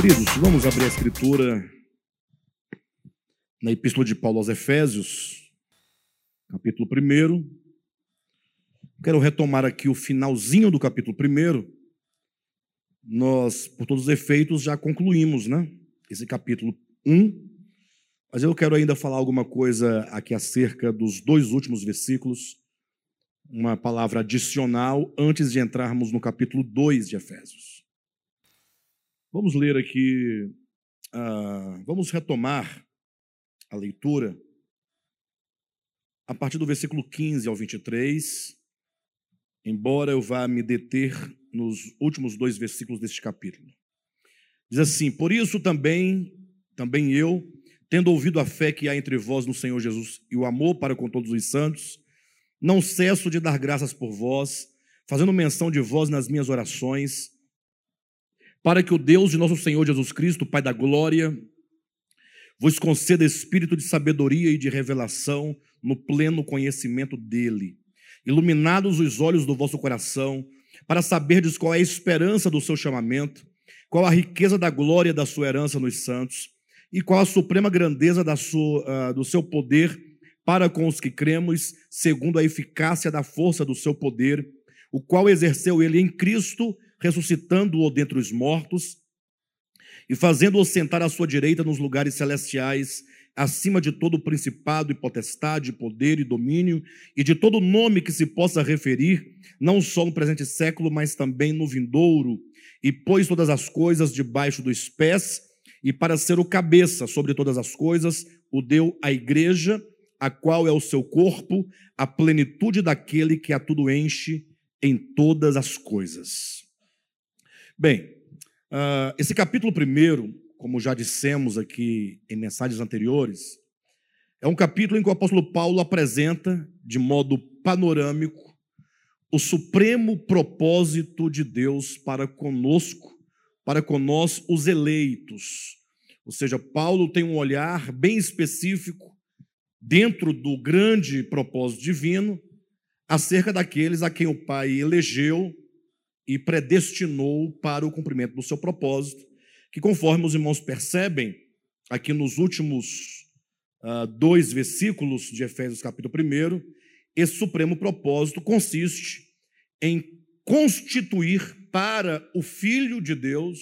Queridos, vamos abrir a escritura na Epístola de Paulo aos Efésios, capítulo 1. Quero retomar aqui o finalzinho do capítulo 1. Nós, por todos os efeitos, já concluímos, né? Esse capítulo 1. Mas eu quero ainda falar alguma coisa aqui acerca dos dois últimos versículos, uma palavra adicional antes de entrarmos no capítulo 2 de Efésios. Vamos ler aqui, uh, vamos retomar a leitura a partir do versículo 15 ao 23, embora eu vá me deter nos últimos dois versículos deste capítulo. Diz assim: Por isso também, também eu, tendo ouvido a fé que há entre vós no Senhor Jesus e o amor para com todos os santos, não cesso de dar graças por vós, fazendo menção de vós nas minhas orações para que o Deus de nosso Senhor Jesus Cristo, Pai da glória, vos conceda espírito de sabedoria e de revelação no pleno conhecimento dele, iluminados os olhos do vosso coração, para saberdes qual é a esperança do seu chamamento, qual a riqueza da glória da sua herança nos santos, e qual a suprema grandeza da sua, uh, do seu poder para com os que cremos, segundo a eficácia da força do seu poder, o qual exerceu ele em Cristo ressuscitando-o dentre os mortos e fazendo-o sentar à sua direita nos lugares celestiais, acima de todo principado e potestade, poder e domínio, e de todo nome que se possa referir, não só no presente século, mas também no vindouro, e pôs todas as coisas debaixo dos pés, e para ser o cabeça sobre todas as coisas, o deu à igreja, a qual é o seu corpo, a plenitude daquele que a tudo enche em todas as coisas. Bem, uh, esse capítulo primeiro, como já dissemos aqui em mensagens anteriores, é um capítulo em que o apóstolo Paulo apresenta, de modo panorâmico, o supremo propósito de Deus para conosco, para nós, os eleitos. Ou seja, Paulo tem um olhar bem específico dentro do grande propósito divino acerca daqueles a quem o Pai elegeu e predestinou para o cumprimento do seu propósito, que conforme os irmãos percebem, aqui nos últimos uh, dois versículos de Efésios capítulo 1, esse supremo propósito consiste em constituir para o Filho de Deus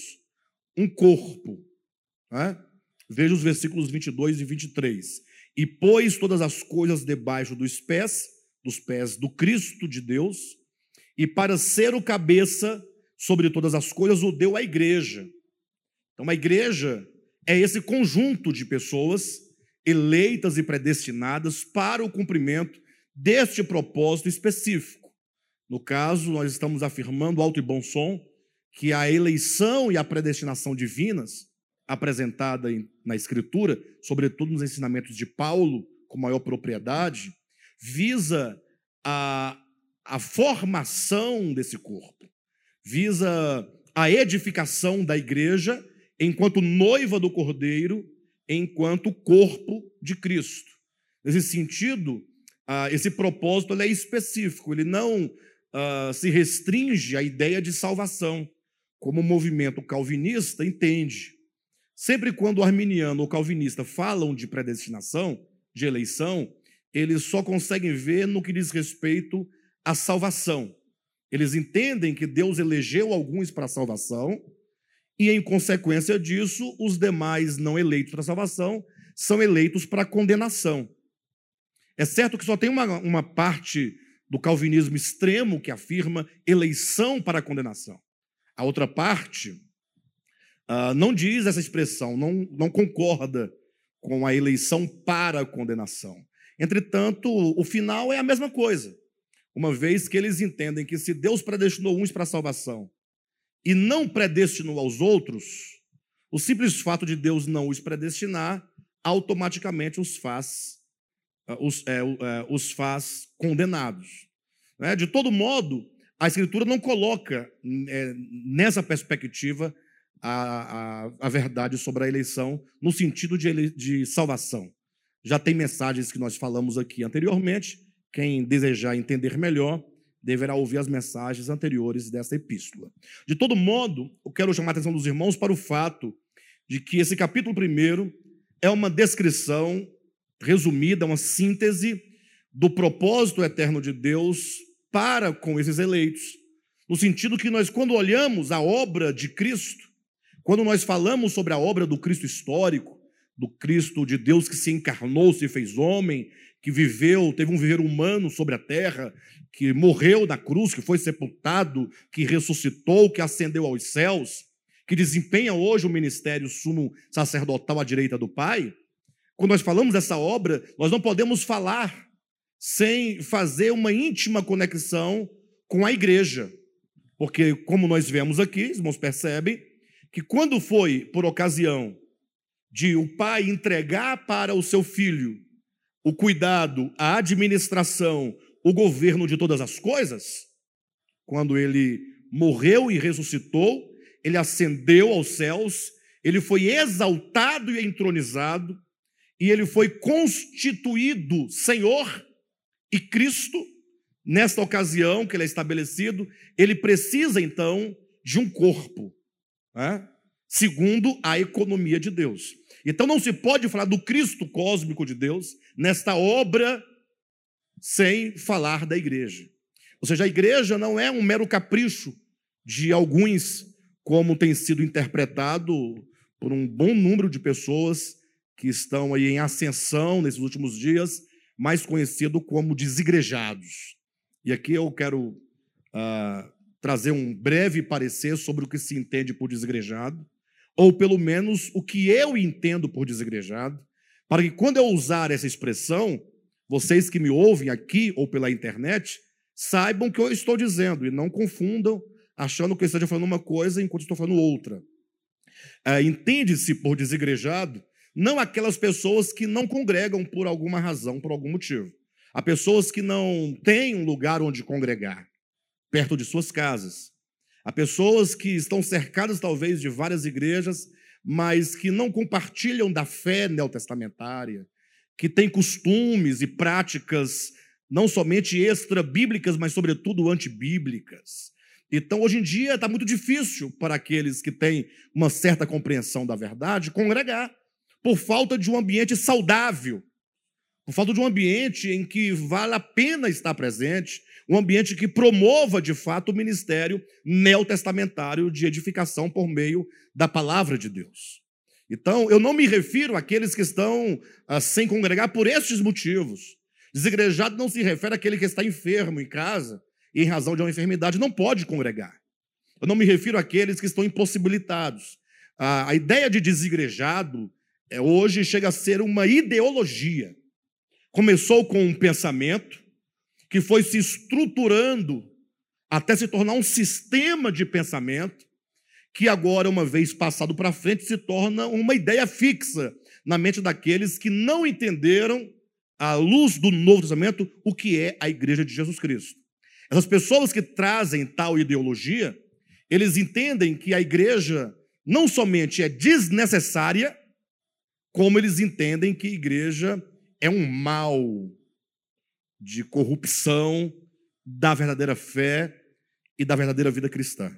um corpo. Né? Veja os versículos 22 e 23. E pôs todas as coisas debaixo dos pés, dos pés do Cristo de Deus, e para ser o cabeça sobre todas as coisas, o deu à igreja. Então, a igreja é esse conjunto de pessoas eleitas e predestinadas para o cumprimento deste propósito específico. No caso, nós estamos afirmando alto e bom som que a eleição e a predestinação divinas, apresentada na Escritura, sobretudo nos ensinamentos de Paulo, com maior propriedade, visa a a formação desse corpo, visa a edificação da igreja enquanto noiva do cordeiro, enquanto corpo de Cristo. Nesse sentido, esse propósito é específico, ele não se restringe à ideia de salvação, como o movimento calvinista entende. Sempre quando o arminiano ou calvinista falam de predestinação, de eleição, eles só conseguem ver no que diz respeito a salvação. Eles entendem que Deus elegeu alguns para a salvação e, em consequência disso, os demais não eleitos para a salvação são eleitos para a condenação. É certo que só tem uma, uma parte do calvinismo extremo que afirma eleição para a condenação. A outra parte uh, não diz essa expressão, não, não concorda com a eleição para a condenação. Entretanto, o final é a mesma coisa uma vez que eles entendem que se Deus predestinou uns para a salvação e não predestinou aos outros, o simples fato de Deus não os predestinar automaticamente os faz, ah, os, é, é, os faz condenados. Né? De todo modo, a Escritura não coloca é, nessa perspectiva a, a, a, verdade sobre a eleição no sentido de, de salvação. Já tem mensagens que nós falamos aqui anteriormente quem desejar entender melhor, deverá ouvir as mensagens anteriores dessa epístola. De todo modo, eu quero chamar a atenção dos irmãos para o fato de que esse capítulo primeiro é uma descrição resumida, uma síntese do propósito eterno de Deus para com esses eleitos. No sentido que nós, quando olhamos a obra de Cristo, quando nós falamos sobre a obra do Cristo histórico, do Cristo de Deus que se encarnou, se fez homem, que viveu, teve um viver humano sobre a terra, que morreu na cruz, que foi sepultado, que ressuscitou, que ascendeu aos céus, que desempenha hoje o ministério sumo sacerdotal à direita do Pai. Quando nós falamos dessa obra, nós não podemos falar sem fazer uma íntima conexão com a igreja. Porque, como nós vemos aqui, os irmãos percebem, que quando foi por ocasião de o pai entregar para o seu filho o cuidado, a administração, o governo de todas as coisas, quando ele morreu e ressuscitou, ele ascendeu aos céus, ele foi exaltado e entronizado, e ele foi constituído Senhor e Cristo. Nesta ocasião que ele é estabelecido, ele precisa então de um corpo, né? segundo a economia de Deus. Então não se pode falar do Cristo cósmico de Deus nesta obra sem falar da igreja. Ou seja, a igreja não é um mero capricho de alguns, como tem sido interpretado por um bom número de pessoas que estão aí em ascensão nesses últimos dias, mais conhecido como desigrejados. E aqui eu quero uh, trazer um breve parecer sobre o que se entende por desigrejado ou pelo menos o que eu entendo por desigrejado, para que quando eu usar essa expressão, vocês que me ouvem aqui ou pela internet, saibam o que eu estou dizendo e não confundam achando que eu esteja falando uma coisa enquanto estou falando outra. É, Entende-se por desigrejado não aquelas pessoas que não congregam por alguma razão, por algum motivo. Há pessoas que não têm um lugar onde congregar, perto de suas casas. Há pessoas que estão cercadas, talvez, de várias igrejas, mas que não compartilham da fé neotestamentária, que têm costumes e práticas não somente extra-bíblicas, mas, sobretudo, antibíblicas. Então, hoje em dia, está muito difícil para aqueles que têm uma certa compreensão da verdade congregar, por falta de um ambiente saudável, por falta de um ambiente em que vale a pena estar presente, um ambiente que promova de fato o ministério neotestamentário de edificação por meio da palavra de Deus. Então, eu não me refiro àqueles que estão ah, sem congregar por estes motivos. Desigrejado não se refere àquele que está enfermo em casa e, em razão de uma enfermidade, não pode congregar. Eu não me refiro àqueles que estão impossibilitados. A, a ideia de desigrejado é, hoje chega a ser uma ideologia. Começou com um pensamento, que foi se estruturando até se tornar um sistema de pensamento, que agora, uma vez passado para frente, se torna uma ideia fixa na mente daqueles que não entenderam, à luz do Novo Testamento, o que é a igreja de Jesus Cristo. Essas pessoas que trazem tal ideologia, eles entendem que a igreja não somente é desnecessária, como eles entendem que a igreja é um mal, de corrupção da verdadeira fé e da verdadeira vida cristã.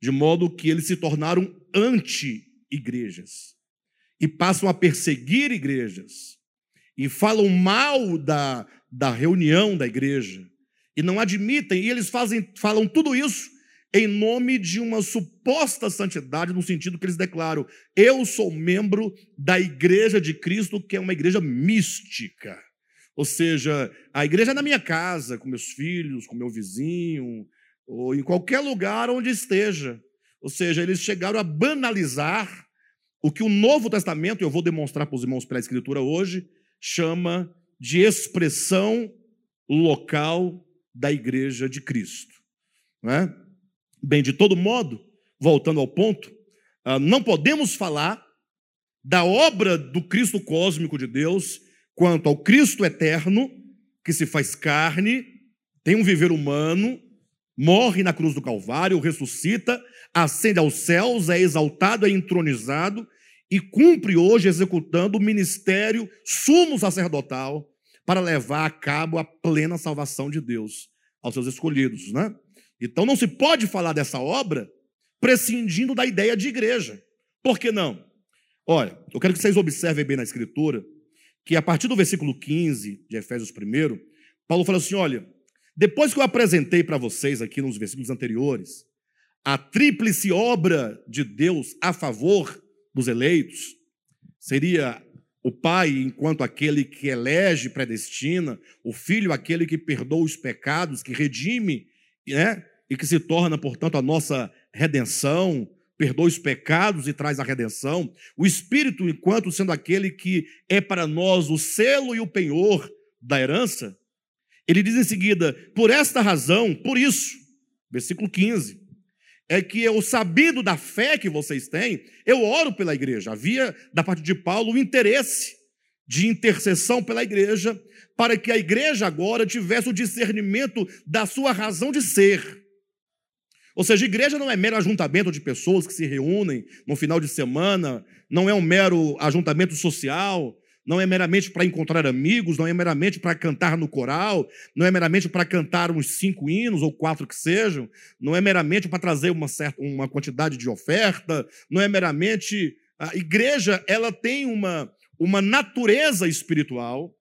De modo que eles se tornaram anti-igrejas e passam a perseguir igrejas e falam mal da, da reunião da igreja e não admitem, e eles fazem, falam tudo isso em nome de uma suposta santidade, no sentido que eles declaram: eu sou membro da igreja de Cristo, que é uma igreja mística. Ou seja, a igreja é na minha casa, com meus filhos, com meu vizinho, ou em qualquer lugar onde esteja. Ou seja, eles chegaram a banalizar o que o Novo Testamento, eu vou demonstrar para os irmãos pela Escritura hoje, chama de expressão local da igreja de Cristo. Não é? Bem, de todo modo, voltando ao ponto, ah, não podemos falar da obra do Cristo cósmico de Deus quanto ao Cristo eterno, que se faz carne, tem um viver humano, morre na cruz do Calvário, ressuscita, ascende aos céus, é exaltado, é entronizado e cumpre hoje executando o ministério sumo sacerdotal para levar a cabo a plena salvação de Deus. aos seus escolhidos, né? Então não se pode falar dessa obra prescindindo da ideia de igreja. Por que não? Olha, eu quero que vocês observem bem na escritura que a partir do versículo 15 de Efésios 1, Paulo fala assim: olha, depois que eu apresentei para vocês aqui nos versículos anteriores a tríplice obra de Deus a favor dos eleitos, seria o Pai enquanto aquele que elege, predestina, o Filho aquele que perdoa os pecados, que redime, né? e que se torna, portanto, a nossa redenção, perdoa os pecados e traz a redenção. O Espírito, enquanto sendo aquele que é para nós o selo e o penhor da herança, ele diz em seguida: por esta razão, por isso, versículo 15, é que eu, sabido da fé que vocês têm, eu oro pela igreja. Havia, da parte de Paulo, o interesse de intercessão pela igreja, para que a igreja agora tivesse o discernimento da sua razão de ser. Ou seja, igreja não é mero ajuntamento de pessoas que se reúnem no final de semana, não é um mero ajuntamento social, não é meramente para encontrar amigos, não é meramente para cantar no coral, não é meramente para cantar uns cinco hinos ou quatro que sejam, não é meramente para trazer uma certa uma quantidade de oferta, não é meramente a igreja, ela tem uma uma natureza espiritual,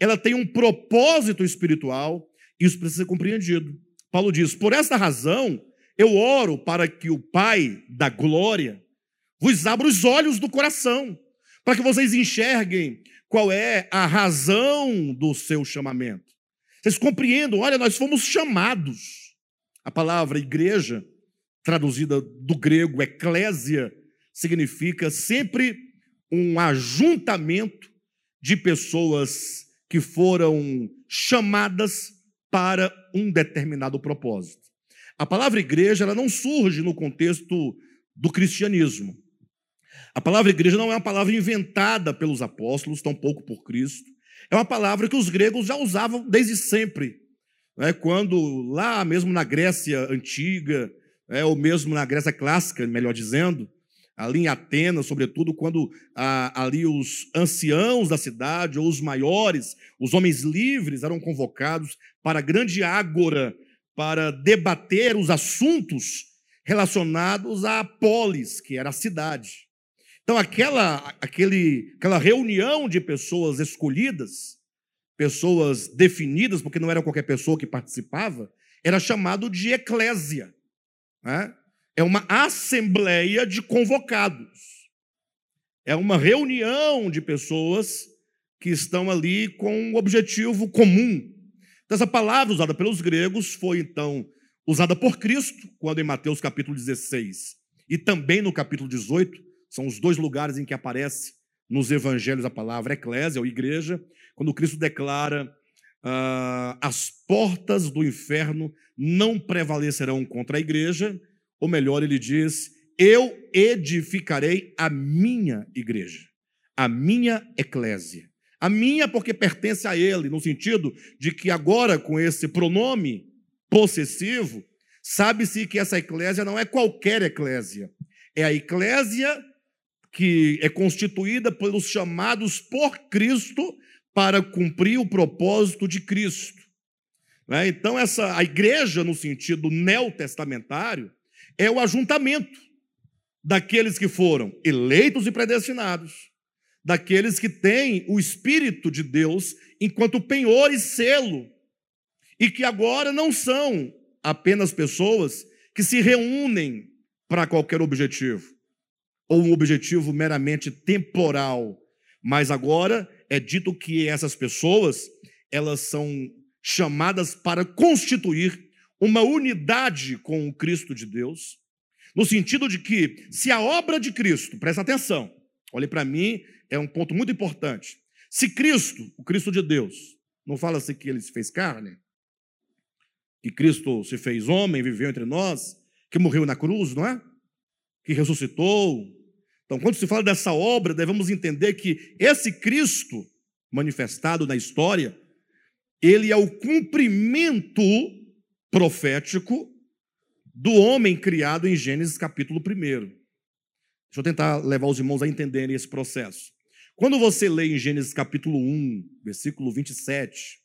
ela tem um propósito espiritual, isso precisa ser compreendido. Paulo diz: "Por essa razão, eu oro para que o Pai da glória vos abra os olhos do coração, para que vocês enxerguem qual é a razão do seu chamamento. Vocês compreendam, olha, nós fomos chamados. A palavra igreja, traduzida do grego eclésia, significa sempre um ajuntamento de pessoas que foram chamadas para um determinado propósito. A palavra igreja ela não surge no contexto do cristianismo. A palavra igreja não é uma palavra inventada pelos apóstolos, tampouco por Cristo. É uma palavra que os gregos já usavam desde sempre. É, quando lá mesmo na Grécia antiga, é, ou mesmo na Grécia clássica, melhor dizendo, ali em Atenas, sobretudo, quando ah, ali os anciãos da cidade, ou os maiores, os homens livres, eram convocados para a grande ágora para debater os assuntos relacionados à polis, que era a cidade. Então, aquela, aquele, aquela reunião de pessoas escolhidas, pessoas definidas, porque não era qualquer pessoa que participava, era chamado de eclésia. Né? É uma assembleia de convocados. É uma reunião de pessoas que estão ali com um objetivo comum, então, essa palavra usada pelos gregos foi então usada por Cristo, quando em Mateus capítulo 16 e também no capítulo 18, são os dois lugares em que aparece nos evangelhos a palavra eclésia ou igreja, quando Cristo declara: ah, as portas do inferno não prevalecerão contra a igreja, ou melhor, ele diz: eu edificarei a minha igreja, a minha eclésia. A minha, porque pertence a ele, no sentido de que agora, com esse pronome possessivo, sabe-se que essa eclésia não é qualquer eclésia. É a eclésia que é constituída pelos chamados por Cristo para cumprir o propósito de Cristo. Né? Então, essa, a igreja, no sentido neotestamentário, é o ajuntamento daqueles que foram eleitos e predestinados daqueles que têm o Espírito de Deus enquanto penhor e selo, e que agora não são apenas pessoas que se reúnem para qualquer objetivo, ou um objetivo meramente temporal, mas agora é dito que essas pessoas, elas são chamadas para constituir uma unidade com o Cristo de Deus, no sentido de que, se a obra de Cristo, presta atenção, olhe para mim é um ponto muito importante. Se Cristo, o Cristo de Deus, não fala-se que ele se fez carne, que Cristo se fez homem, viveu entre nós, que morreu na cruz, não é? Que ressuscitou. Então, quando se fala dessa obra, devemos entender que esse Cristo manifestado na história, ele é o cumprimento profético do homem criado em Gênesis capítulo 1. Deixa eu tentar levar os irmãos a entenderem esse processo. Quando você lê em Gênesis capítulo 1, versículo 27,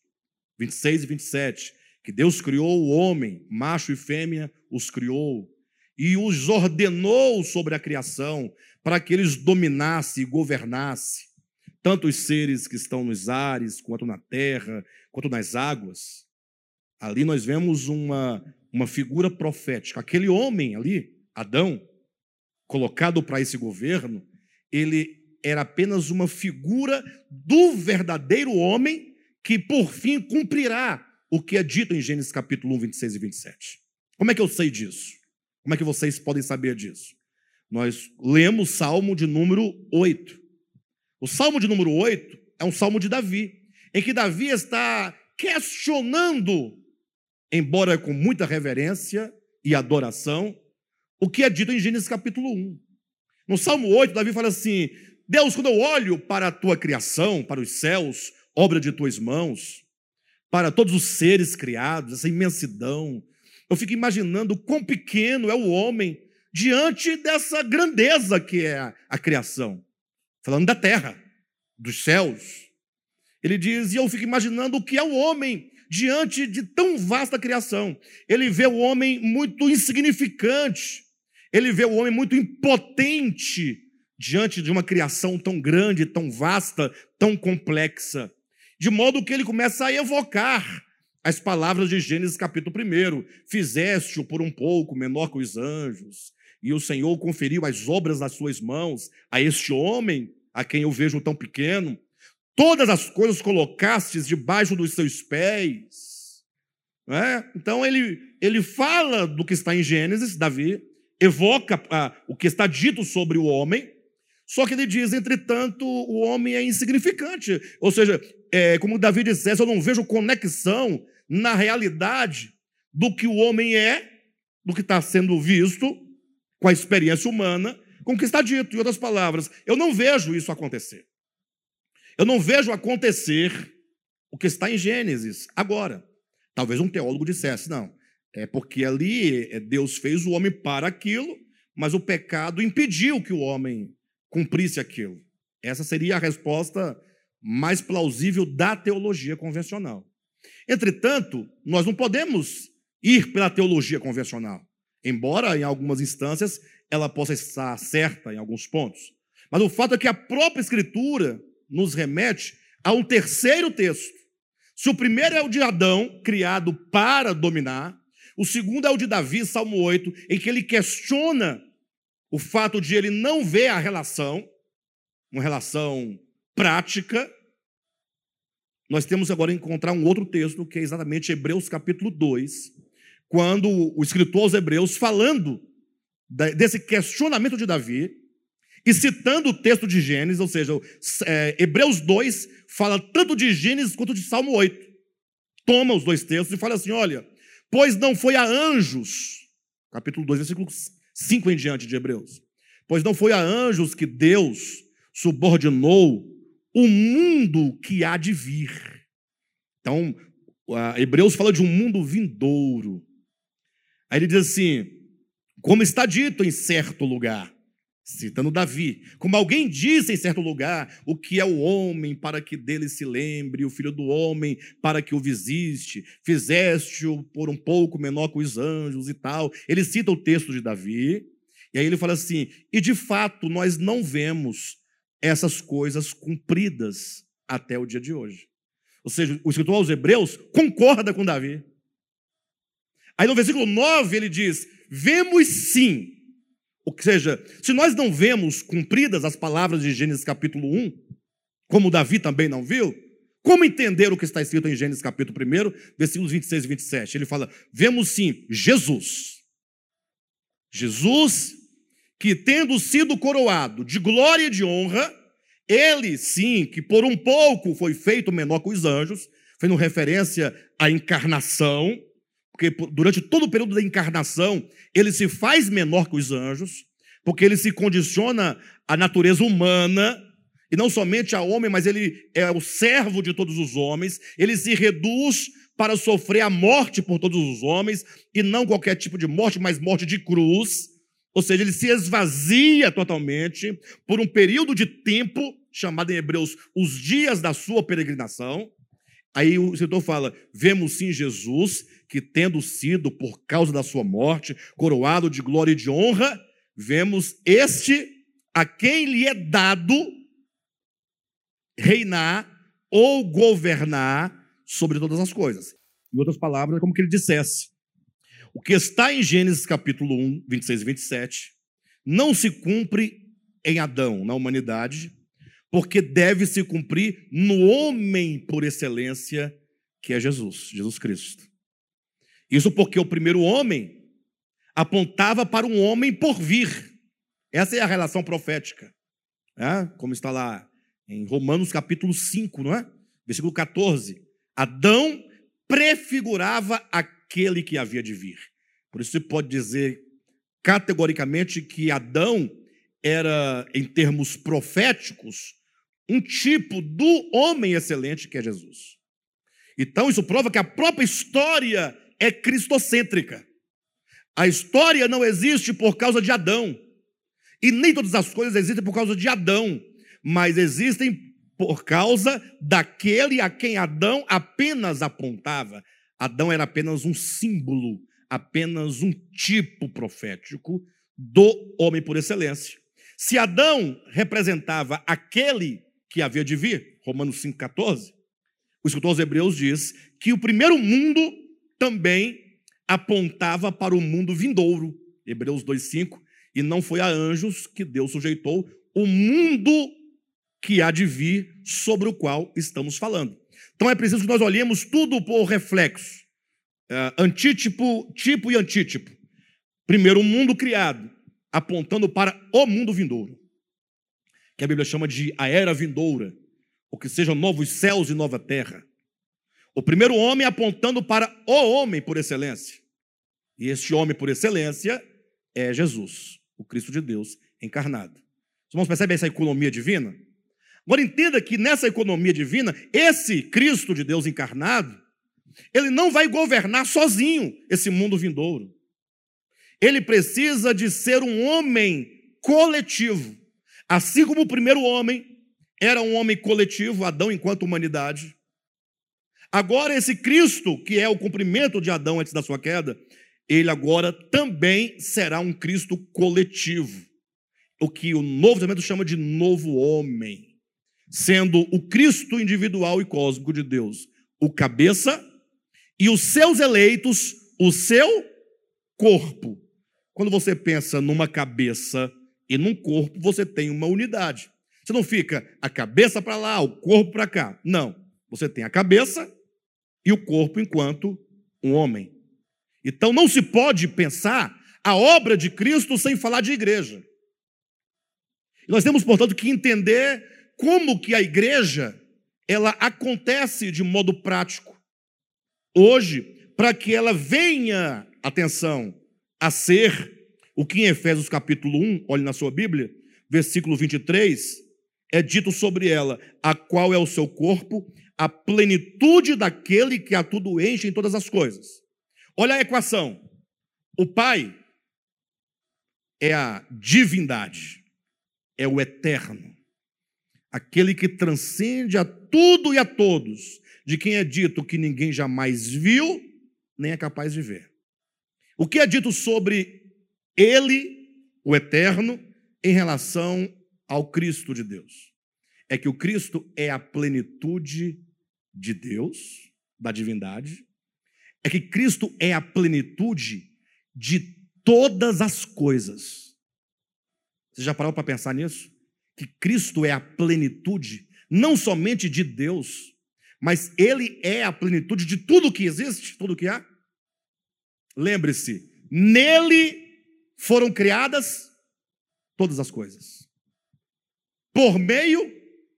26 e 27, que Deus criou o homem, macho e fêmea, os criou e os ordenou sobre a criação para que eles dominassem e governassem tanto os seres que estão nos ares, quanto na terra, quanto nas águas. Ali nós vemos uma, uma figura profética. Aquele homem ali, Adão, colocado para esse governo, ele era apenas uma figura do verdadeiro homem que, por fim, cumprirá o que é dito em Gênesis capítulo 1, 26 e 27. Como é que eu sei disso? Como é que vocês podem saber disso? Nós lemos Salmo de número 8. O Salmo de número 8 é um salmo de Davi, em que Davi está questionando, embora com muita reverência e adoração, o que é dito em Gênesis capítulo 1. No Salmo 8, Davi fala assim: Deus, quando eu olho para a tua criação, para os céus, obra de tuas mãos, para todos os seres criados, essa imensidão, eu fico imaginando quão pequeno é o homem diante dessa grandeza que é a criação falando da terra, dos céus. Ele diz, e eu fico imaginando o que é o homem diante de tão vasta criação. Ele vê o homem muito insignificante, ele vê o homem muito impotente diante de uma criação tão grande, tão vasta, tão complexa. De modo que ele começa a evocar as palavras de Gênesis capítulo 1. Fizeste-o por um pouco menor que os anjos, e o Senhor conferiu as obras das suas mãos a este homem, a quem eu vejo tão pequeno. Todas as coisas colocastes debaixo dos seus pés. É? Então ele, ele fala do que está em Gênesis, Davi, evoca ah, o que está dito sobre o homem, só que ele diz, entretanto, o homem é insignificante. Ou seja, é, como Davi dissesse, eu não vejo conexão na realidade do que o homem é, do que está sendo visto, com a experiência humana, com o que está dito. Em outras palavras, eu não vejo isso acontecer. Eu não vejo acontecer o que está em Gênesis agora. Talvez um teólogo dissesse, não, é porque ali é, Deus fez o homem para aquilo, mas o pecado impediu que o homem cumprisse aquilo. Essa seria a resposta mais plausível da teologia convencional. Entretanto, nós não podemos ir pela teologia convencional. Embora em algumas instâncias ela possa estar certa em alguns pontos. Mas o fato é que a própria Escritura nos remete a um terceiro texto. Se o primeiro é o de Adão, criado para dominar, o segundo é o de Davi, Salmo 8, em que ele questiona o fato de ele não ver a relação, uma relação prática. Nós temos agora encontrar um outro texto, que é exatamente Hebreus capítulo 2, quando o escritor aos Hebreus, falando desse questionamento de Davi, e citando o texto de Gênesis, ou seja, é, Hebreus 2 fala tanto de Gênesis quanto de Salmo 8. Toma os dois textos e fala assim: olha, pois não foi a anjos, capítulo 2, versículo 5 em diante de Hebreus, pois não foi a anjos que Deus subordinou o mundo que há de vir. Então, Hebreus fala de um mundo vindouro. Aí ele diz assim: como está dito em certo lugar, citando Davi, como alguém disse em certo lugar, o que é o homem para que dele se lembre, o filho do homem para que o visiste, fizeste-o por um pouco menor que os anjos e tal. Ele cita o texto de Davi, e aí ele fala assim: e de fato nós não vemos essas coisas cumpridas até o dia de hoje. Ou seja, o escritor aos Hebreus concorda com Davi. Aí no versículo 9 ele diz: Vemos sim. Ou seja, se nós não vemos cumpridas as palavras de Gênesis capítulo 1, como Davi também não viu, como entender o que está escrito em Gênesis capítulo 1, versículos 26 e 27? Ele fala: Vemos sim Jesus. Jesus, que tendo sido coroado de glória e de honra, ele sim, que por um pouco foi feito menor que os anjos, fazendo referência à encarnação, porque durante todo o período da encarnação, ele se faz menor que os anjos, porque ele se condiciona à natureza humana, e não somente ao homem, mas ele é o servo de todos os homens, ele se reduz para sofrer a morte por todos os homens, e não qualquer tipo de morte, mas morte de cruz. Ou seja, ele se esvazia totalmente por um período de tempo, chamado em Hebreus os dias da sua peregrinação. Aí o escritor fala: vemos sim Jesus, que tendo sido, por causa da sua morte, coroado de glória e de honra, vemos este a quem lhe é dado reinar ou governar sobre todas as coisas. Em outras palavras, é como que ele dissesse: o que está em Gênesis capítulo 1, 26 e 27, não se cumpre em Adão, na humanidade, porque deve se cumprir no homem por excelência, que é Jesus, Jesus Cristo. Isso porque o primeiro homem apontava para um homem por vir. Essa é a relação profética. É? Como está lá em Romanos capítulo 5, não é? Versículo 14. Adão prefigurava aquele que havia de vir. Por isso se pode dizer categoricamente que Adão era, em termos proféticos, um tipo do homem excelente que é Jesus. Então, isso prova que a própria história é cristocêntrica. A história não existe por causa de Adão. E nem todas as coisas existem por causa de Adão, mas existem por causa daquele a quem Adão apenas apontava. Adão era apenas um símbolo, apenas um tipo profético do homem por excelência. Se Adão representava aquele que havia de vir, Romanos 5,14, o escritor aos Hebreus diz que o primeiro mundo também apontava para o mundo vindouro, Hebreus 2,5, e não foi a anjos que Deus sujeitou o mundo que há de vir sobre o qual estamos falando. Então é preciso que nós olhemos tudo por reflexo, uh, antítipo, tipo e antítipo. Primeiro, o mundo criado, apontando para o mundo vindouro que a Bíblia chama de a era vindoura, ou que sejam novos céus e nova terra. O primeiro homem apontando para o homem por excelência. E este homem por excelência é Jesus, o Cristo de Deus encarnado. Os irmãos percebem essa economia divina? Agora entenda que nessa economia divina, esse Cristo de Deus encarnado, ele não vai governar sozinho esse mundo vindouro. Ele precisa de ser um homem coletivo. Assim como o primeiro homem era um homem coletivo, Adão enquanto humanidade, agora esse Cristo, que é o cumprimento de Adão antes da sua queda, ele agora também será um Cristo coletivo. O que o Novo Testamento chama de novo homem, sendo o Cristo individual e cósmico de Deus, o cabeça, e os seus eleitos, o seu corpo. Quando você pensa numa cabeça e num corpo você tem uma unidade. Você não fica a cabeça para lá, o corpo para cá. Não. Você tem a cabeça e o corpo enquanto um homem. Então não se pode pensar a obra de Cristo sem falar de igreja. Nós temos, portanto, que entender como que a igreja ela acontece de modo prático. Hoje, para que ela venha, atenção, a ser o que em Efésios capítulo 1, olhe na sua Bíblia, versículo 23, é dito sobre ela, a qual é o seu corpo, a plenitude daquele que a tudo enche em todas as coisas. Olha a equação. O Pai é a divindade, é o eterno, aquele que transcende a tudo e a todos, de quem é dito que ninguém jamais viu, nem é capaz de ver. O que é dito sobre ele, o eterno, em relação ao Cristo de Deus. É que o Cristo é a plenitude de Deus, da divindade. É que Cristo é a plenitude de todas as coisas. Você já parou para pensar nisso? Que Cristo é a plenitude, não somente de Deus, mas Ele é a plenitude de tudo que existe, tudo que há. Lembre-se, nele foram criadas todas as coisas. Por meio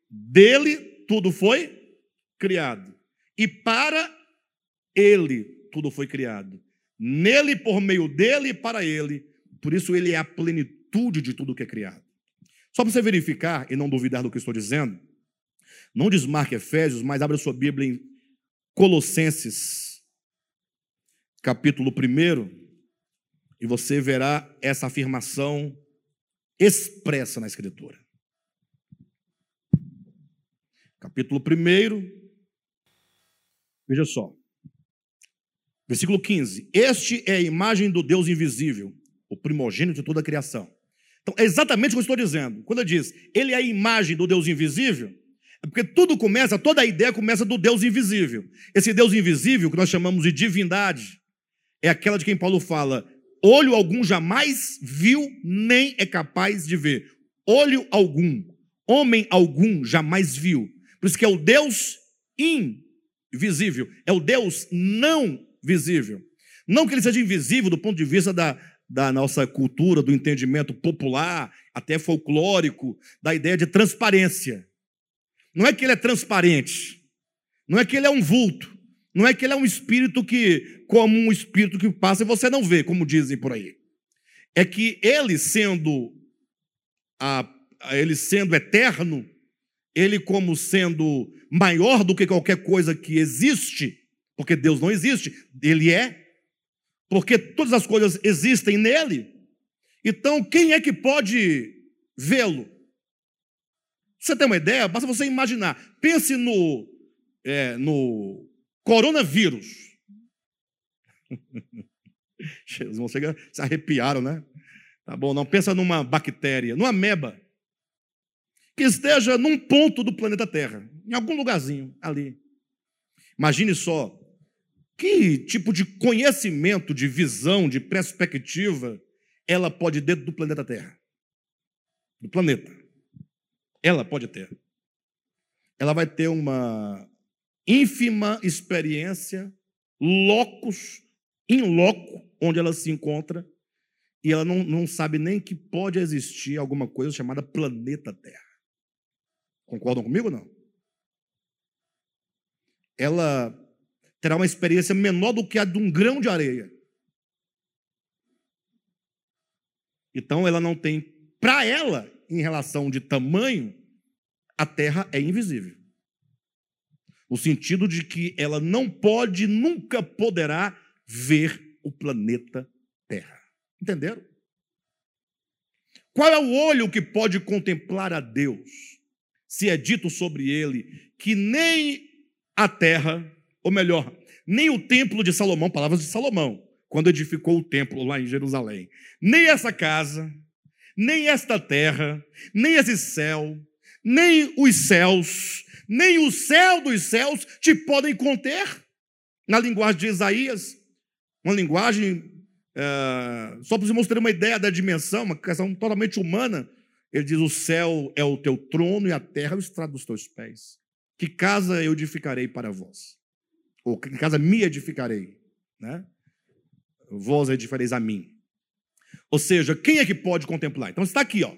dele, tudo foi criado. E para ele, tudo foi criado. Nele, por meio dele e para ele. Por isso, ele é a plenitude de tudo que é criado. Só para você verificar e não duvidar do que estou dizendo, não desmarque Efésios, mas abra sua Bíblia em Colossenses, capítulo 1 e você verá essa afirmação expressa na Escritura. Capítulo 1, Veja só. Versículo 15. Este é a imagem do Deus invisível, o primogênito de toda a criação. Então, é exatamente o que eu estou dizendo. Quando eu diz, ele é a imagem do Deus invisível, é porque tudo começa, toda a ideia começa do Deus invisível. Esse Deus invisível, que nós chamamos de divindade, é aquela de quem Paulo fala: olho algum jamais viu, nem é capaz de ver. Olho algum, homem algum jamais viu. Por isso que é o Deus invisível, é o Deus não visível. Não que ele seja invisível do ponto de vista da, da nossa cultura, do entendimento popular, até folclórico, da ideia de transparência. Não é que ele é transparente, não é que ele é um vulto, não é que ele é um espírito que, como um espírito que passa e você não vê, como dizem por aí. É que ele sendo a, ele sendo eterno, ele como sendo maior do que qualquer coisa que existe, porque Deus não existe, ele é, porque todas as coisas existem nele. Então, quem é que pode vê-lo? Você tem uma ideia? Basta você imaginar. Pense no, é, no coronavírus. Os irmãos se arrepiaram, né? Tá bom, não pensa numa bactéria, numa ameba, que esteja num ponto do planeta Terra, em algum lugarzinho ali. Imagine só, que tipo de conhecimento, de visão, de perspectiva ela pode ter do planeta Terra? Do planeta. Ela pode ter. Ela vai ter uma ínfima experiência, locus, em loco, onde ela se encontra, e ela não, não sabe nem que pode existir alguma coisa chamada planeta Terra. Concordam comigo ou não? Ela terá uma experiência menor do que a de um grão de areia. Então ela não tem, para ela, em relação de tamanho, a Terra é invisível. No sentido de que ela não pode, nunca poderá ver o planeta Terra. Entenderam? Qual é o olho que pode contemplar a Deus, se é dito sobre ele que nem a terra, ou melhor, nem o templo de Salomão, palavras de Salomão, quando edificou o templo lá em Jerusalém, nem essa casa, nem esta terra, nem esse céu, nem os céus, nem o céu dos céus te podem conter. Na linguagem de Isaías, uma linguagem, é, só para os irmãos terem uma ideia da dimensão, uma questão totalmente humana, ele diz: O céu é o teu trono e a terra é o estrado dos teus pés. Que casa eu edificarei para vós? Ou que casa me edificarei? Né? Vós edificareis a mim. Ou seja, quem é que pode contemplar? Então está aqui, ó.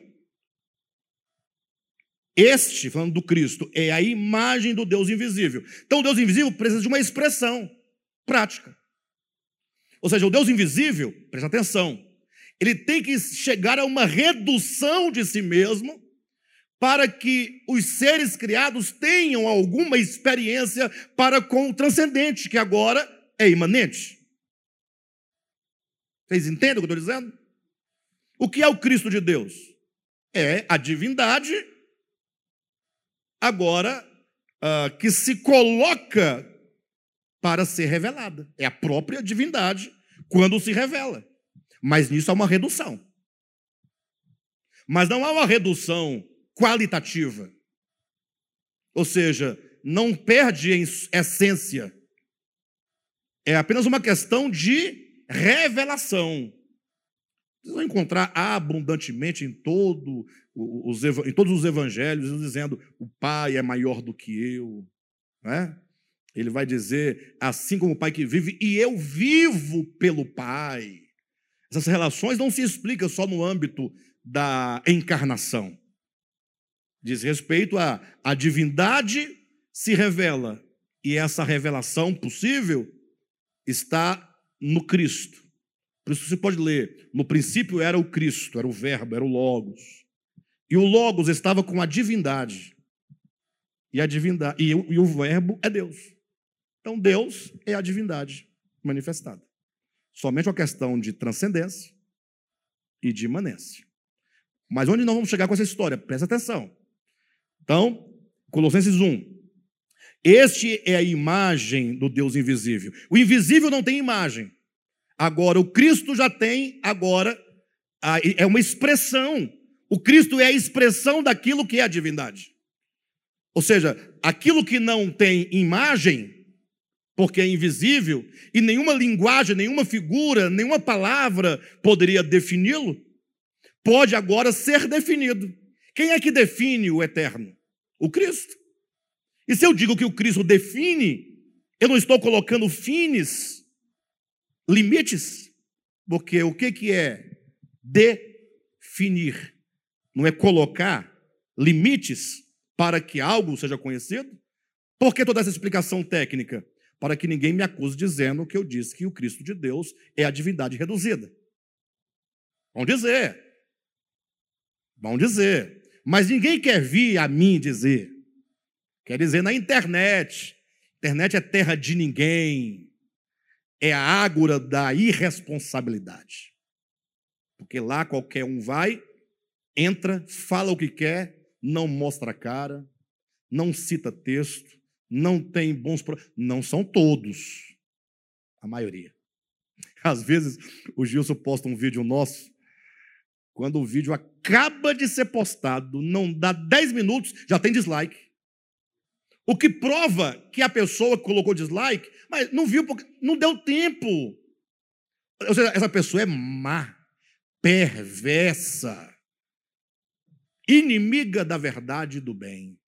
Este, falando do Cristo, é a imagem do Deus invisível. Então o Deus invisível precisa de uma expressão prática. Ou seja, o Deus invisível, presta atenção, ele tem que chegar a uma redução de si mesmo para que os seres criados tenham alguma experiência para com o transcendente, que agora é imanente. Vocês entendem o que eu estou dizendo? O que é o Cristo de Deus? É a divindade, agora, uh, que se coloca para ser revelada. É a própria divindade quando se revela. Mas nisso há uma redução. Mas não há uma redução qualitativa. Ou seja, não perde em essência. É apenas uma questão de revelação. Vocês vão encontrar abundantemente em, todo os, em todos os evangelhos dizendo o Pai é maior do que eu. Né? Ele vai dizer, assim como o Pai que vive, e eu vivo pelo Pai. Essas relações não se explicam só no âmbito da encarnação diz respeito a a divindade se revela e essa revelação possível está no Cristo. Por isso você pode ler, no princípio era o Cristo, era o verbo, era o logos. E o logos estava com a divindade. E a divindade e e o verbo é Deus. Então Deus é a divindade manifestada. Somente uma questão de transcendência e de imanência. Mas onde nós vamos chegar com essa história? Presta atenção. Então, Colossenses 1. Este é a imagem do Deus invisível. O invisível não tem imagem. Agora, o Cristo já tem, agora, é uma expressão. O Cristo é a expressão daquilo que é a divindade. Ou seja, aquilo que não tem imagem, porque é invisível, e nenhuma linguagem, nenhuma figura, nenhuma palavra poderia defini-lo, pode agora ser definido. Quem é que define o eterno? O Cristo. E se eu digo que o Cristo define, eu não estou colocando fins, limites, porque o que, que é definir? Não é colocar limites para que algo seja conhecido? Por que toda essa explicação técnica? Para que ninguém me acuse dizendo que eu disse que o Cristo de Deus é a divindade reduzida. Vão dizer. Vão dizer. Mas ninguém quer vir a mim dizer. Quer dizer na internet. Internet é terra de ninguém. É a ágora da irresponsabilidade. Porque lá qualquer um vai, entra, fala o que quer, não mostra a cara, não cita texto, não tem bons. Não são todos, a maioria. Às vezes o Gilson posta um vídeo nosso, quando o vídeo acaba de ser postado, não dá 10 minutos, já tem dislike. O que prova que a pessoa colocou dislike, mas não viu porque não deu tempo. Ou seja, essa pessoa é má, perversa, inimiga da verdade e do bem.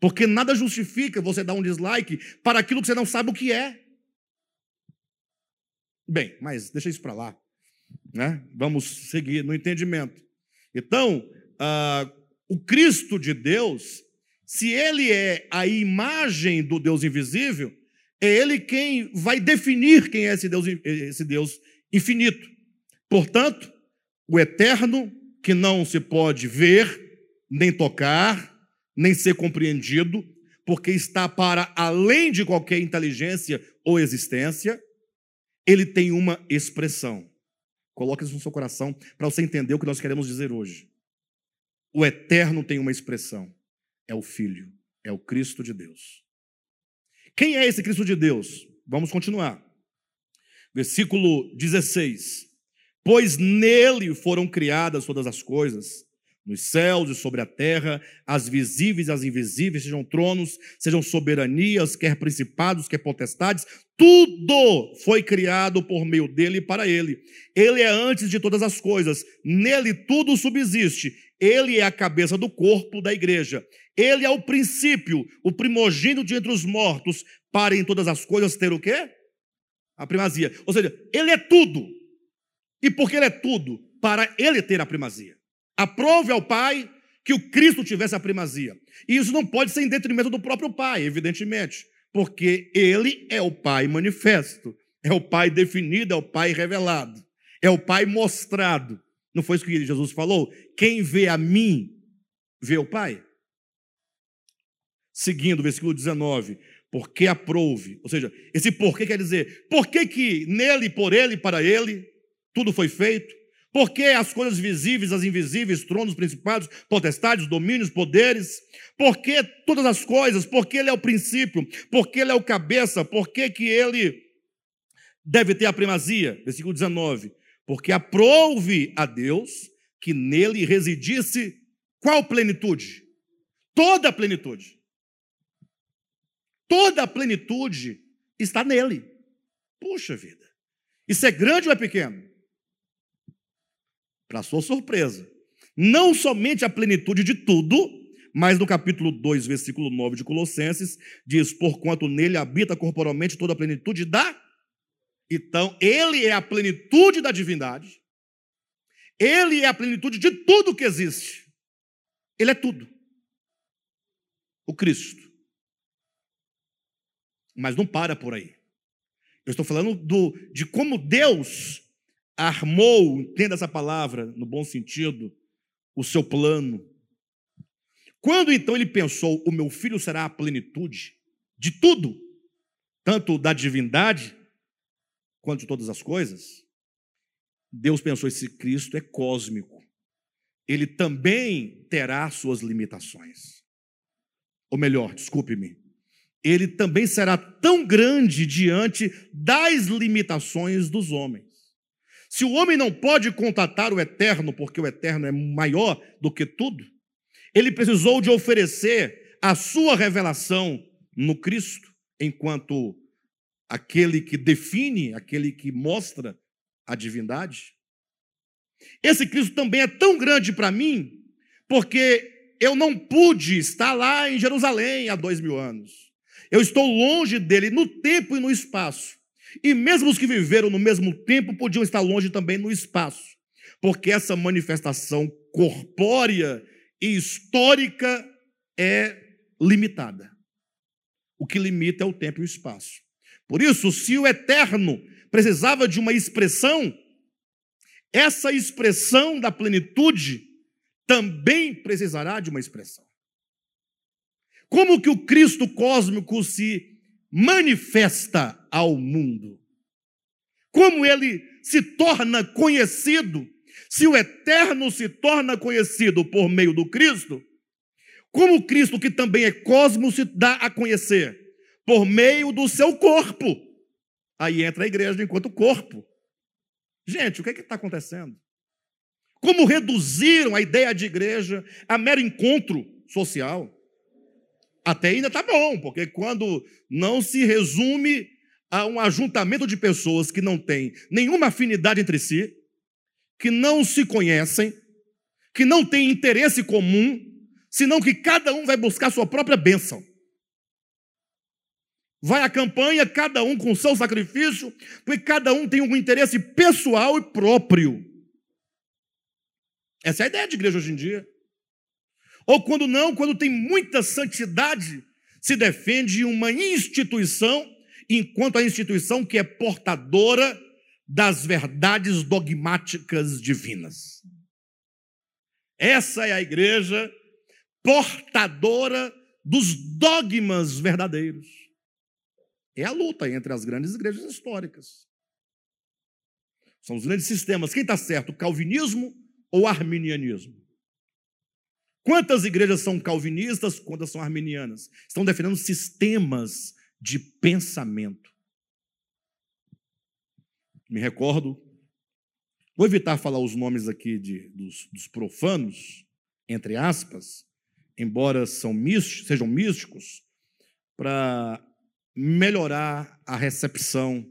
Porque nada justifica você dar um dislike para aquilo que você não sabe o que é. Bem, mas deixa isso para lá. Né? Vamos seguir no entendimento. Então, uh, o Cristo de Deus, se ele é a imagem do Deus invisível, é ele quem vai definir quem é esse Deus, esse Deus infinito. Portanto, o eterno, que não se pode ver, nem tocar, nem ser compreendido, porque está para além de qualquer inteligência ou existência, ele tem uma expressão. Coloque isso no seu coração para você entender o que nós queremos dizer hoje. O eterno tem uma expressão. É o Filho, é o Cristo de Deus. Quem é esse Cristo de Deus? Vamos continuar. Versículo 16. Pois nele foram criadas todas as coisas, nos céus e sobre a terra, as visíveis e as invisíveis, sejam tronos, sejam soberanias, quer principados, quer potestades, tudo foi criado por meio dele e para ele. Ele é antes de todas as coisas, nele tudo subsiste. Ele é a cabeça do corpo da igreja. Ele é o princípio, o primogênito de entre os mortos, para em todas as coisas ter o quê? A primazia. Ou seja, ele é tudo. E porque ele é tudo, para ele ter a primazia. Aprove ao Pai que o Cristo tivesse a primazia. E isso não pode ser em detrimento do próprio Pai, evidentemente, porque ele é o Pai manifesto, é o Pai definido, é o Pai revelado, é o Pai mostrado. Não foi isso que Jesus falou? Quem vê a mim, vê o Pai. Seguindo, versículo 19, porque aprove, ou seja, esse porquê quer dizer, por que que nele, por ele, para ele, tudo foi feito? Porque as coisas visíveis, as invisíveis, tronos, principados, potestades, domínios, poderes, porque todas as coisas, porque ele é o princípio, porque ele é o cabeça, porque que ele deve ter a primazia. Versículo 19. Porque aprouve a Deus que nele residisse qual plenitude? Toda a plenitude. Toda a plenitude está nele. Puxa vida. Isso é grande ou é pequeno? Para sua surpresa, não somente a plenitude de tudo, mas no capítulo 2, versículo 9 de Colossenses, diz: Porquanto nele habita corporalmente toda a plenitude da. Então, ele é a plenitude da divindade, ele é a plenitude de tudo que existe, ele é tudo. O Cristo. Mas não para por aí. Eu estou falando do, de como Deus armou, entenda essa palavra no bom sentido, o seu plano. Quando então ele pensou, o meu filho será a plenitude de tudo, tanto da divindade quanto de todas as coisas, Deus pensou: esse Cristo é cósmico, ele também terá suas limitações. Ou melhor, desculpe-me, ele também será tão grande diante das limitações dos homens. Se o homem não pode contatar o eterno, porque o eterno é maior do que tudo, ele precisou de oferecer a sua revelação no Cristo, enquanto aquele que define, aquele que mostra a divindade. Esse Cristo também é tão grande para mim, porque eu não pude estar lá em Jerusalém há dois mil anos. Eu estou longe dele no tempo e no espaço. E mesmo os que viveram no mesmo tempo podiam estar longe também no espaço, porque essa manifestação corpórea e histórica é limitada. O que limita é o tempo e o espaço. Por isso, se o eterno precisava de uma expressão, essa expressão da plenitude também precisará de uma expressão. Como que o Cristo cósmico se manifesta ao mundo? Como ele se torna conhecido? Se o eterno se torna conhecido por meio do Cristo, como Cristo, que também é cosmo, se dá a conhecer? Por meio do seu corpo. Aí entra a igreja enquanto corpo. Gente, o que é está acontecendo? Como reduziram a ideia de igreja a mero encontro social? Até ainda está bom, porque quando não se resume a um ajuntamento de pessoas que não têm nenhuma afinidade entre si, que não se conhecem, que não têm interesse comum, senão que cada um vai buscar sua própria bênção vai à campanha, cada um com seu sacrifício, porque cada um tem um interesse pessoal e próprio. Essa é a ideia de igreja hoje em dia. Ou quando não, quando tem muita santidade, se defende uma instituição, enquanto a instituição que é portadora das verdades dogmáticas divinas. Essa é a igreja portadora dos dogmas verdadeiros. É a luta entre as grandes igrejas históricas. São os grandes sistemas. Quem está certo, calvinismo ou arminianismo? Quantas igrejas são calvinistas, quantas são arminianas? Estão defendendo sistemas de pensamento. Me recordo, vou evitar falar os nomes aqui de, dos, dos profanos, entre aspas, embora místicos, sejam místicos, para melhorar a recepção,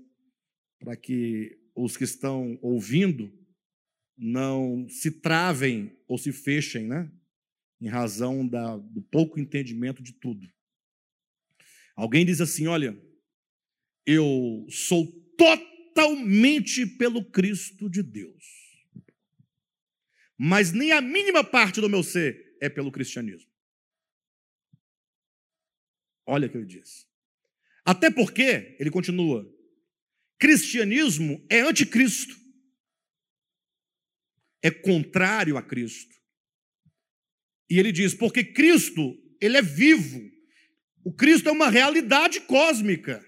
para que os que estão ouvindo não se travem ou se fechem, né? Em razão da, do pouco entendimento de tudo. Alguém diz assim: olha, eu sou totalmente pelo Cristo de Deus, mas nem a mínima parte do meu ser é pelo cristianismo. Olha o que ele diz. Até porque, ele continua, cristianismo é anticristo. É contrário a Cristo. E ele diz, porque Cristo, ele é vivo. O Cristo é uma realidade cósmica.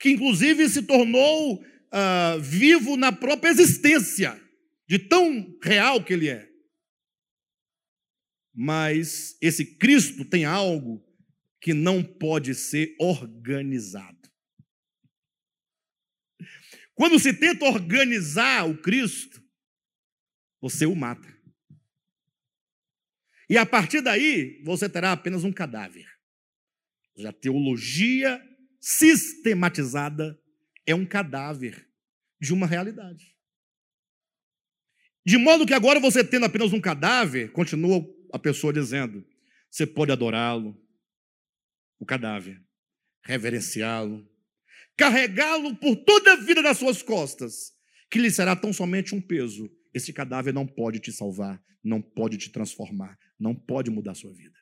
Que inclusive se tornou uh, vivo na própria existência, de tão real que ele é. Mas esse Cristo tem algo que não pode ser organizado. Quando se tenta organizar o Cristo, você o mata. E a partir daí, você terá apenas um cadáver. A teologia sistematizada é um cadáver de uma realidade. De modo que agora você tendo apenas um cadáver, continua a pessoa dizendo: você pode adorá-lo, o cadáver, reverenciá-lo, carregá-lo por toda a vida nas suas costas, que lhe será tão somente um peso. Esse cadáver não pode te salvar, não pode te transformar, não pode mudar a sua vida.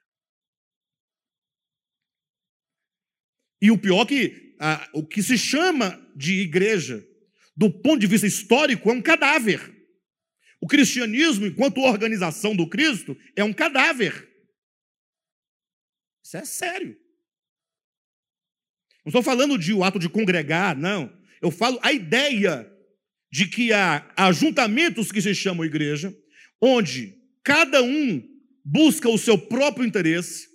E o pior é que a, o que se chama de igreja, do ponto de vista histórico, é um cadáver. O cristianismo, enquanto organização do Cristo, é um cadáver. Isso é sério. Não estou falando de o ato de congregar, não. Eu falo a ideia de que há ajuntamentos que se chamam igreja, onde cada um busca o seu próprio interesse,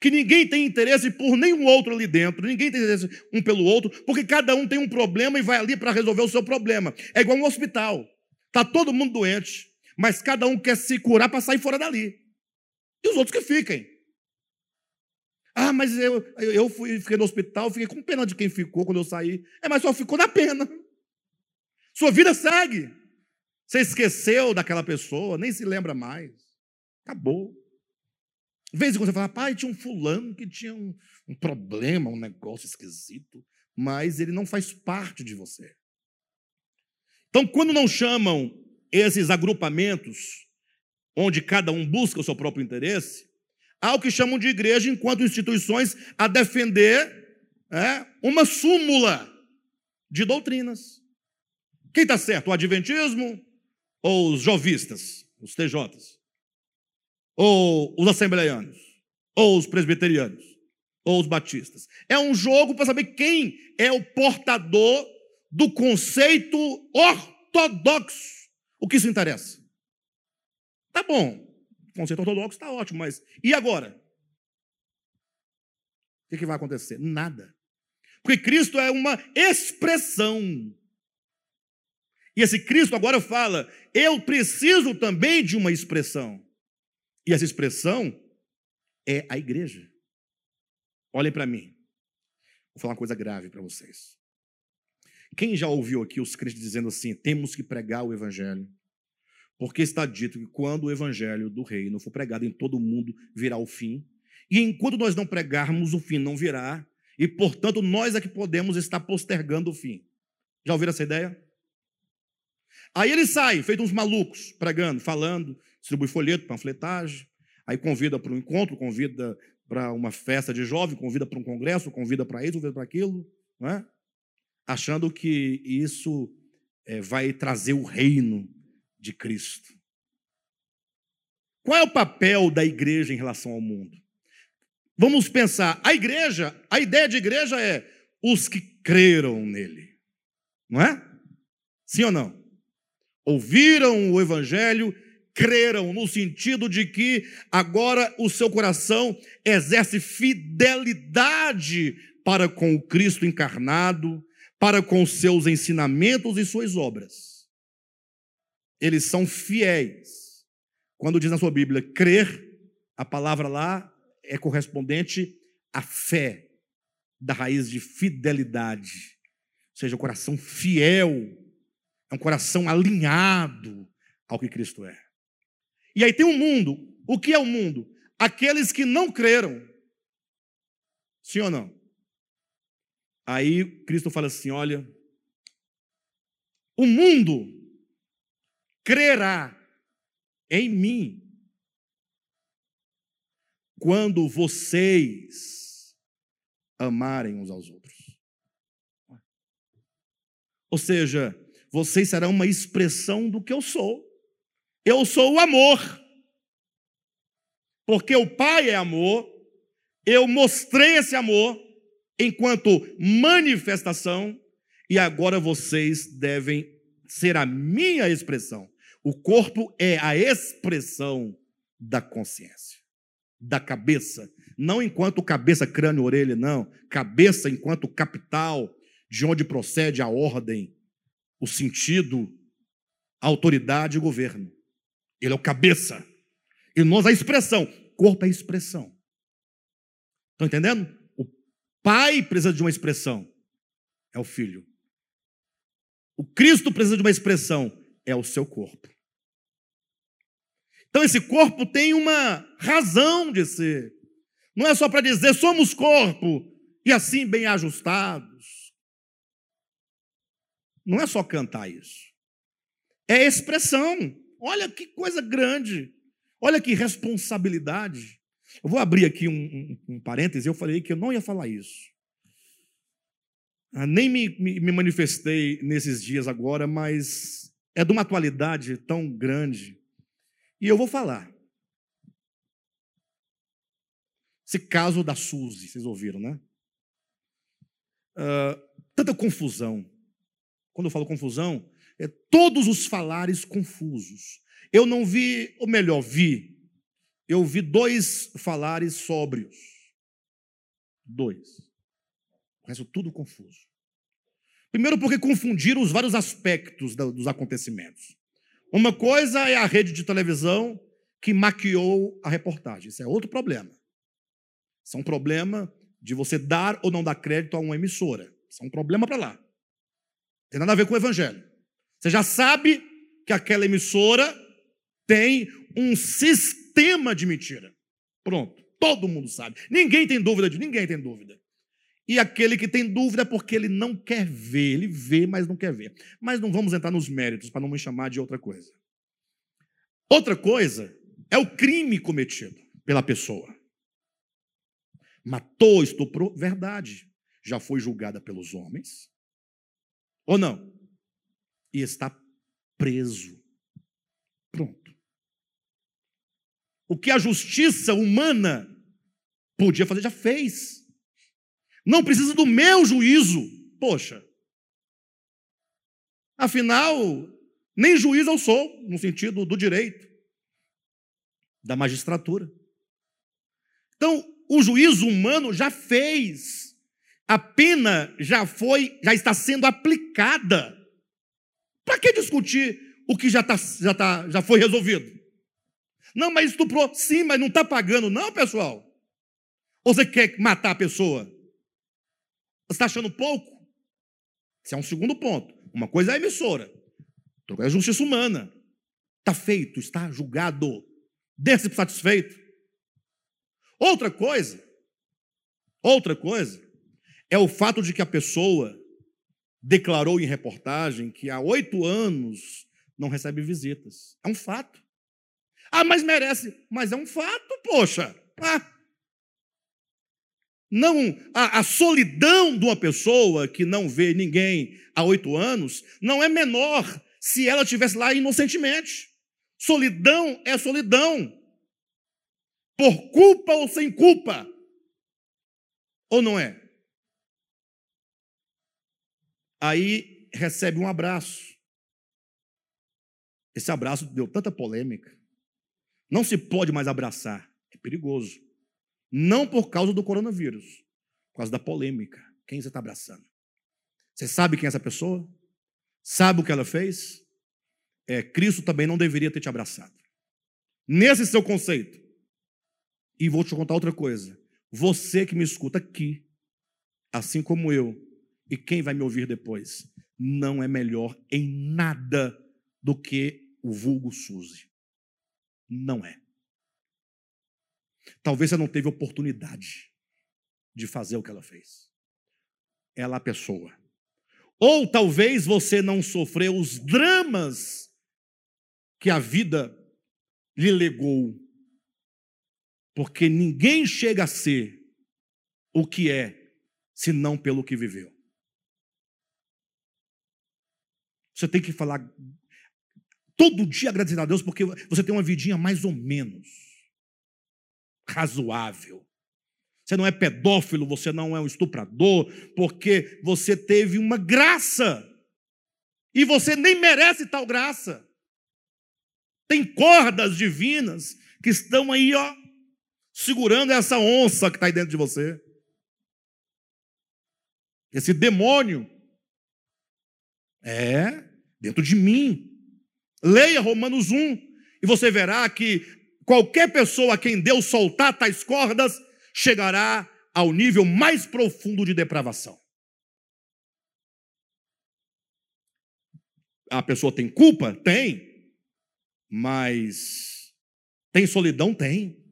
que ninguém tem interesse por nenhum outro ali dentro, ninguém tem interesse um pelo outro, porque cada um tem um problema e vai ali para resolver o seu problema. É igual um hospital. Está todo mundo doente, mas cada um quer se curar para sair fora dali. E os outros que fiquem. Ah, mas eu, eu fui, fiquei no hospital, fiquei com pena de quem ficou quando eu saí. É, mas só ficou na pena. Sua vida segue. Você esqueceu daquela pessoa, nem se lembra mais. Acabou. De vez em quando você fala, pai, tinha um fulano que tinha um, um problema, um negócio esquisito, mas ele não faz parte de você. Então, quando não chamam esses agrupamentos, onde cada um busca o seu próprio interesse, há o que chamam de igreja enquanto instituições a defender é, uma súmula de doutrinas. Quem está certo, o adventismo ou os jovistas, os TJs? Ou os assembleianos? Ou os presbiterianos? Ou os batistas? É um jogo para saber quem é o portador do conceito ortodoxo. O que isso interessa? Tá bom, o conceito ortodoxo está ótimo, mas e agora? O que, que vai acontecer? Nada. Porque Cristo é uma expressão. E esse Cristo agora fala: eu preciso também de uma expressão. E essa expressão é a igreja. Olhem para mim. Vou falar uma coisa grave para vocês. Quem já ouviu aqui os crentes dizendo assim: temos que pregar o evangelho? Porque está dito que quando o evangelho do reino for pregado em todo o mundo, virá o fim. E enquanto nós não pregarmos, o fim não virá. E, portanto, nós é que podemos estar postergando o fim. Já ouviram essa ideia? Aí ele sai, feito uns malucos, pregando, falando, distribui folheto, panfletagem, aí convida para um encontro, convida para uma festa de jovem, convida para um congresso, convida para isso, convida para aquilo, não é? achando que isso é, vai trazer o reino de Cristo. Qual é o papel da igreja em relação ao mundo? Vamos pensar, a igreja, a ideia de igreja é os que creram nele, não é? Sim ou não? Ouviram o evangelho, creram no sentido de que agora o seu coração exerce fidelidade para com o Cristo encarnado, para com seus ensinamentos e suas obras eles são fiéis. Quando diz na sua Bíblia crer, a palavra lá é correspondente à fé, da raiz de fidelidade. Ou seja, o coração fiel, é um coração alinhado ao que Cristo é. E aí tem um mundo. O que é o mundo? Aqueles que não creram. Sim ou não? Aí Cristo fala assim: olha, o mundo crerá em mim quando vocês amarem uns aos outros. Ou seja, vocês serão uma expressão do que eu sou. Eu sou o amor. Porque o Pai é amor, eu mostrei esse amor enquanto manifestação, e agora vocês devem ser a minha expressão. O corpo é a expressão da consciência, da cabeça. Não enquanto cabeça, crânio, orelha, não. Cabeça enquanto capital, de onde procede a ordem, o sentido, a autoridade e o governo. Ele é o cabeça. E nós a expressão. Corpo é expressão. Estão entendendo? O pai precisa de uma expressão. É o filho. O Cristo precisa de uma expressão. É o seu corpo. Então esse corpo tem uma razão de ser. Não é só para dizer somos corpo e assim bem ajustados. Não é só cantar isso. É expressão. Olha que coisa grande. Olha que responsabilidade. Eu vou abrir aqui um, um, um parêntese. Eu falei que eu não ia falar isso. Ah, nem me, me, me manifestei nesses dias agora, mas é de uma atualidade tão grande e eu vou falar. Esse caso da Suzy, vocês ouviram, né? Uh, tanta confusão. Quando eu falo confusão, é todos os falares confusos. Eu não vi, ou melhor, vi. Eu vi dois falares sóbrios. Dois. O resto tudo confuso. Primeiro, porque confundiram os vários aspectos dos acontecimentos. Uma coisa é a rede de televisão que maquiou a reportagem. Isso é outro problema. Isso é um problema de você dar ou não dar crédito a uma emissora. Isso é um problema para lá. Tem nada a ver com o evangelho. Você já sabe que aquela emissora tem um sistema de mentira. Pronto. Todo mundo sabe. Ninguém tem dúvida de ninguém tem dúvida. E aquele que tem dúvida é porque ele não quer ver, ele vê, mas não quer ver. Mas não vamos entrar nos méritos para não me chamar de outra coisa. Outra coisa é o crime cometido pela pessoa. Matou, estuprou, verdade. Já foi julgada pelos homens. Ou não? E está preso. Pronto. O que a justiça humana podia fazer, já fez. Não precisa do meu juízo. Poxa. Afinal, nem juiz eu sou, no sentido do direito, da magistratura. Então, o juízo humano já fez. A pena já foi, já está sendo aplicada. Para que discutir o que já, tá, já, tá, já foi resolvido? Não, mas estuprou. Sim, mas não está pagando, não, pessoal. Ou você quer matar a pessoa? Você está achando pouco? Esse é um segundo ponto. Uma coisa é a emissora, outra coisa é a justiça humana. Está feito, está julgado. Desse satisfeito. Outra coisa, outra coisa, é o fato de que a pessoa declarou em reportagem que há oito anos não recebe visitas. É um fato. Ah, mas merece. Mas é um fato, poxa. Ah, não a, a, solidão de uma pessoa que não vê ninguém há oito anos não é menor se ela estivesse lá inocentemente. Solidão é solidão. Por culpa ou sem culpa. Ou não é? Aí recebe um abraço. Esse abraço deu tanta polêmica. Não se pode mais abraçar. É perigoso. Não por causa do coronavírus, por causa da polêmica. Quem você está abraçando? Você sabe quem é essa pessoa? Sabe o que ela fez? É, Cristo também não deveria ter te abraçado. Nesse seu conceito. E vou te contar outra coisa. Você que me escuta aqui, assim como eu, e quem vai me ouvir depois, não é melhor em nada do que o vulgo Suzy. Não é. Talvez você não teve oportunidade de fazer o que ela fez. Ela a pessoa. Ou talvez você não sofreu os dramas que a vida lhe legou. Porque ninguém chega a ser o que é, senão pelo que viveu. Você tem que falar todo dia agradecendo a Deus, porque você tem uma vidinha mais ou menos razoável. Você não é pedófilo, você não é um estuprador, porque você teve uma graça. E você nem merece tal graça. Tem cordas divinas que estão aí, ó, segurando essa onça que está aí dentro de você. Esse demônio. É, dentro de mim. Leia Romanos 1 e você verá que Qualquer pessoa a quem Deus soltar tais cordas chegará ao nível mais profundo de depravação. A pessoa tem culpa? Tem. Mas tem solidão? Tem.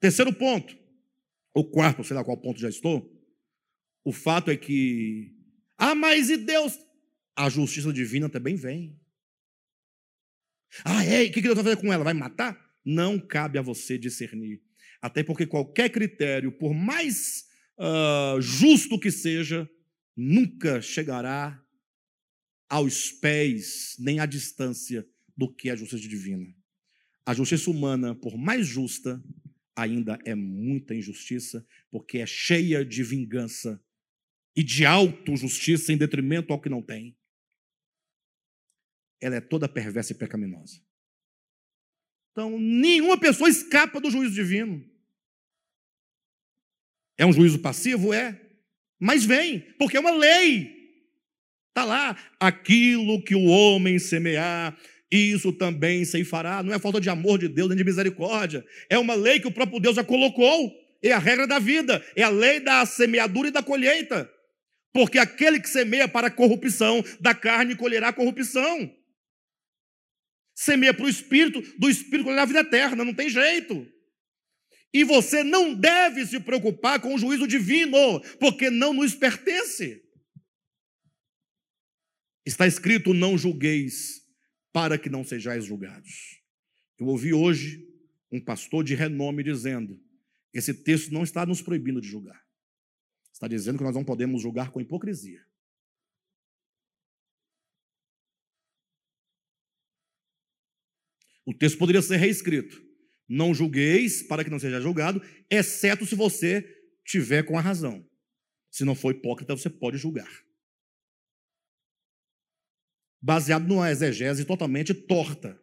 Terceiro ponto, ou quarto, sei lá qual ponto já estou. O fato é que, ah, mas e Deus? a justiça divina também vem. Ah, é? O que Deus vai fazer com ela? Vai matar? Não cabe a você discernir. Até porque qualquer critério, por mais uh, justo que seja, nunca chegará aos pés, nem à distância do que é a justiça divina. A justiça humana, por mais justa, ainda é muita injustiça, porque é cheia de vingança e de auto-justiça em detrimento ao que não tem ela é toda perversa e pecaminosa. Então, nenhuma pessoa escapa do juízo divino. É um juízo passivo? É. Mas vem, porque é uma lei. Está lá. Aquilo que o homem semear, isso também se fará. Não é falta de amor de Deus nem de misericórdia. É uma lei que o próprio Deus já colocou. É a regra da vida. É a lei da semeadura e da colheita. Porque aquele que semeia para a corrupção da carne colherá corrupção. Semeia para o espírito, do espírito colherá a vida eterna. Não tem jeito. E você não deve se preocupar com o juízo divino, porque não nos pertence. Está escrito: não julgueis para que não sejais julgados. Eu ouvi hoje um pastor de renome dizendo: esse texto não está nos proibindo de julgar. Está dizendo que nós não podemos julgar com hipocrisia. O texto poderia ser reescrito. Não julgueis para que não seja julgado, exceto se você tiver com a razão. Se não for hipócrita, você pode julgar baseado numa exegese totalmente torta.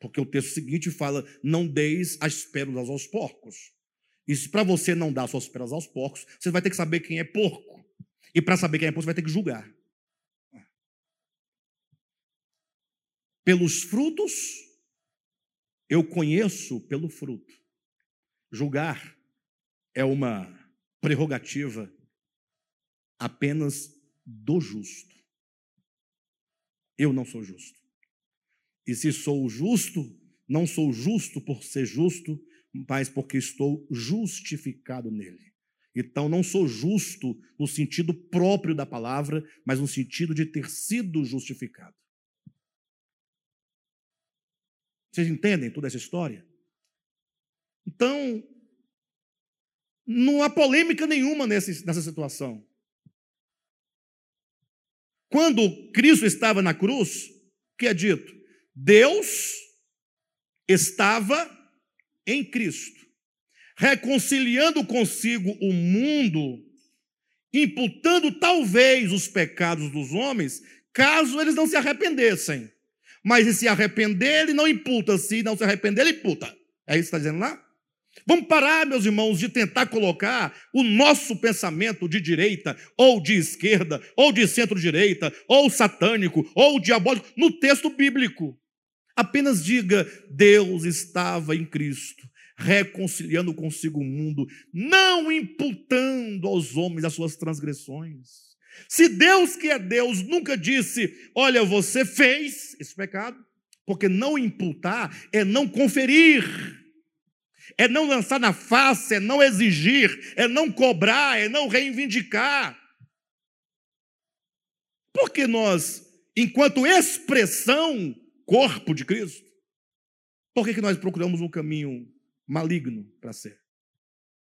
Porque o texto seguinte fala: não deis as pérolas aos porcos. E se para você não dar suas pérolas aos porcos, você vai ter que saber quem é porco. E para saber quem é porco, você vai ter que julgar. Pelos frutos, eu conheço pelo fruto. Julgar é uma prerrogativa apenas do justo. Eu não sou justo. E se sou justo, não sou justo por ser justo, mas porque estou justificado nele. Então, não sou justo no sentido próprio da palavra, mas no sentido de ter sido justificado. Vocês entendem toda essa história? Então, não há polêmica nenhuma nessa situação. Quando Cristo estava na cruz, o que é dito? Deus estava em Cristo, reconciliando consigo o mundo, imputando talvez os pecados dos homens, caso eles não se arrependessem. Mas se se arrepender, ele não imputa. Se não se arrepender, ele imputa. É isso que está dizendo lá? Vamos parar, meus irmãos, de tentar colocar o nosso pensamento de direita, ou de esquerda, ou de centro-direita, ou satânico, ou diabólico, no texto bíblico. Apenas diga: Deus estava em Cristo, reconciliando consigo o mundo, não imputando aos homens as suas transgressões. Se Deus, que é Deus, nunca disse: Olha, você fez esse pecado, porque não imputar é não conferir é não lançar na face, é não exigir, é não cobrar, é não reivindicar. Porque nós, enquanto expressão, corpo de Cristo, por que, que nós procuramos um caminho maligno para ser?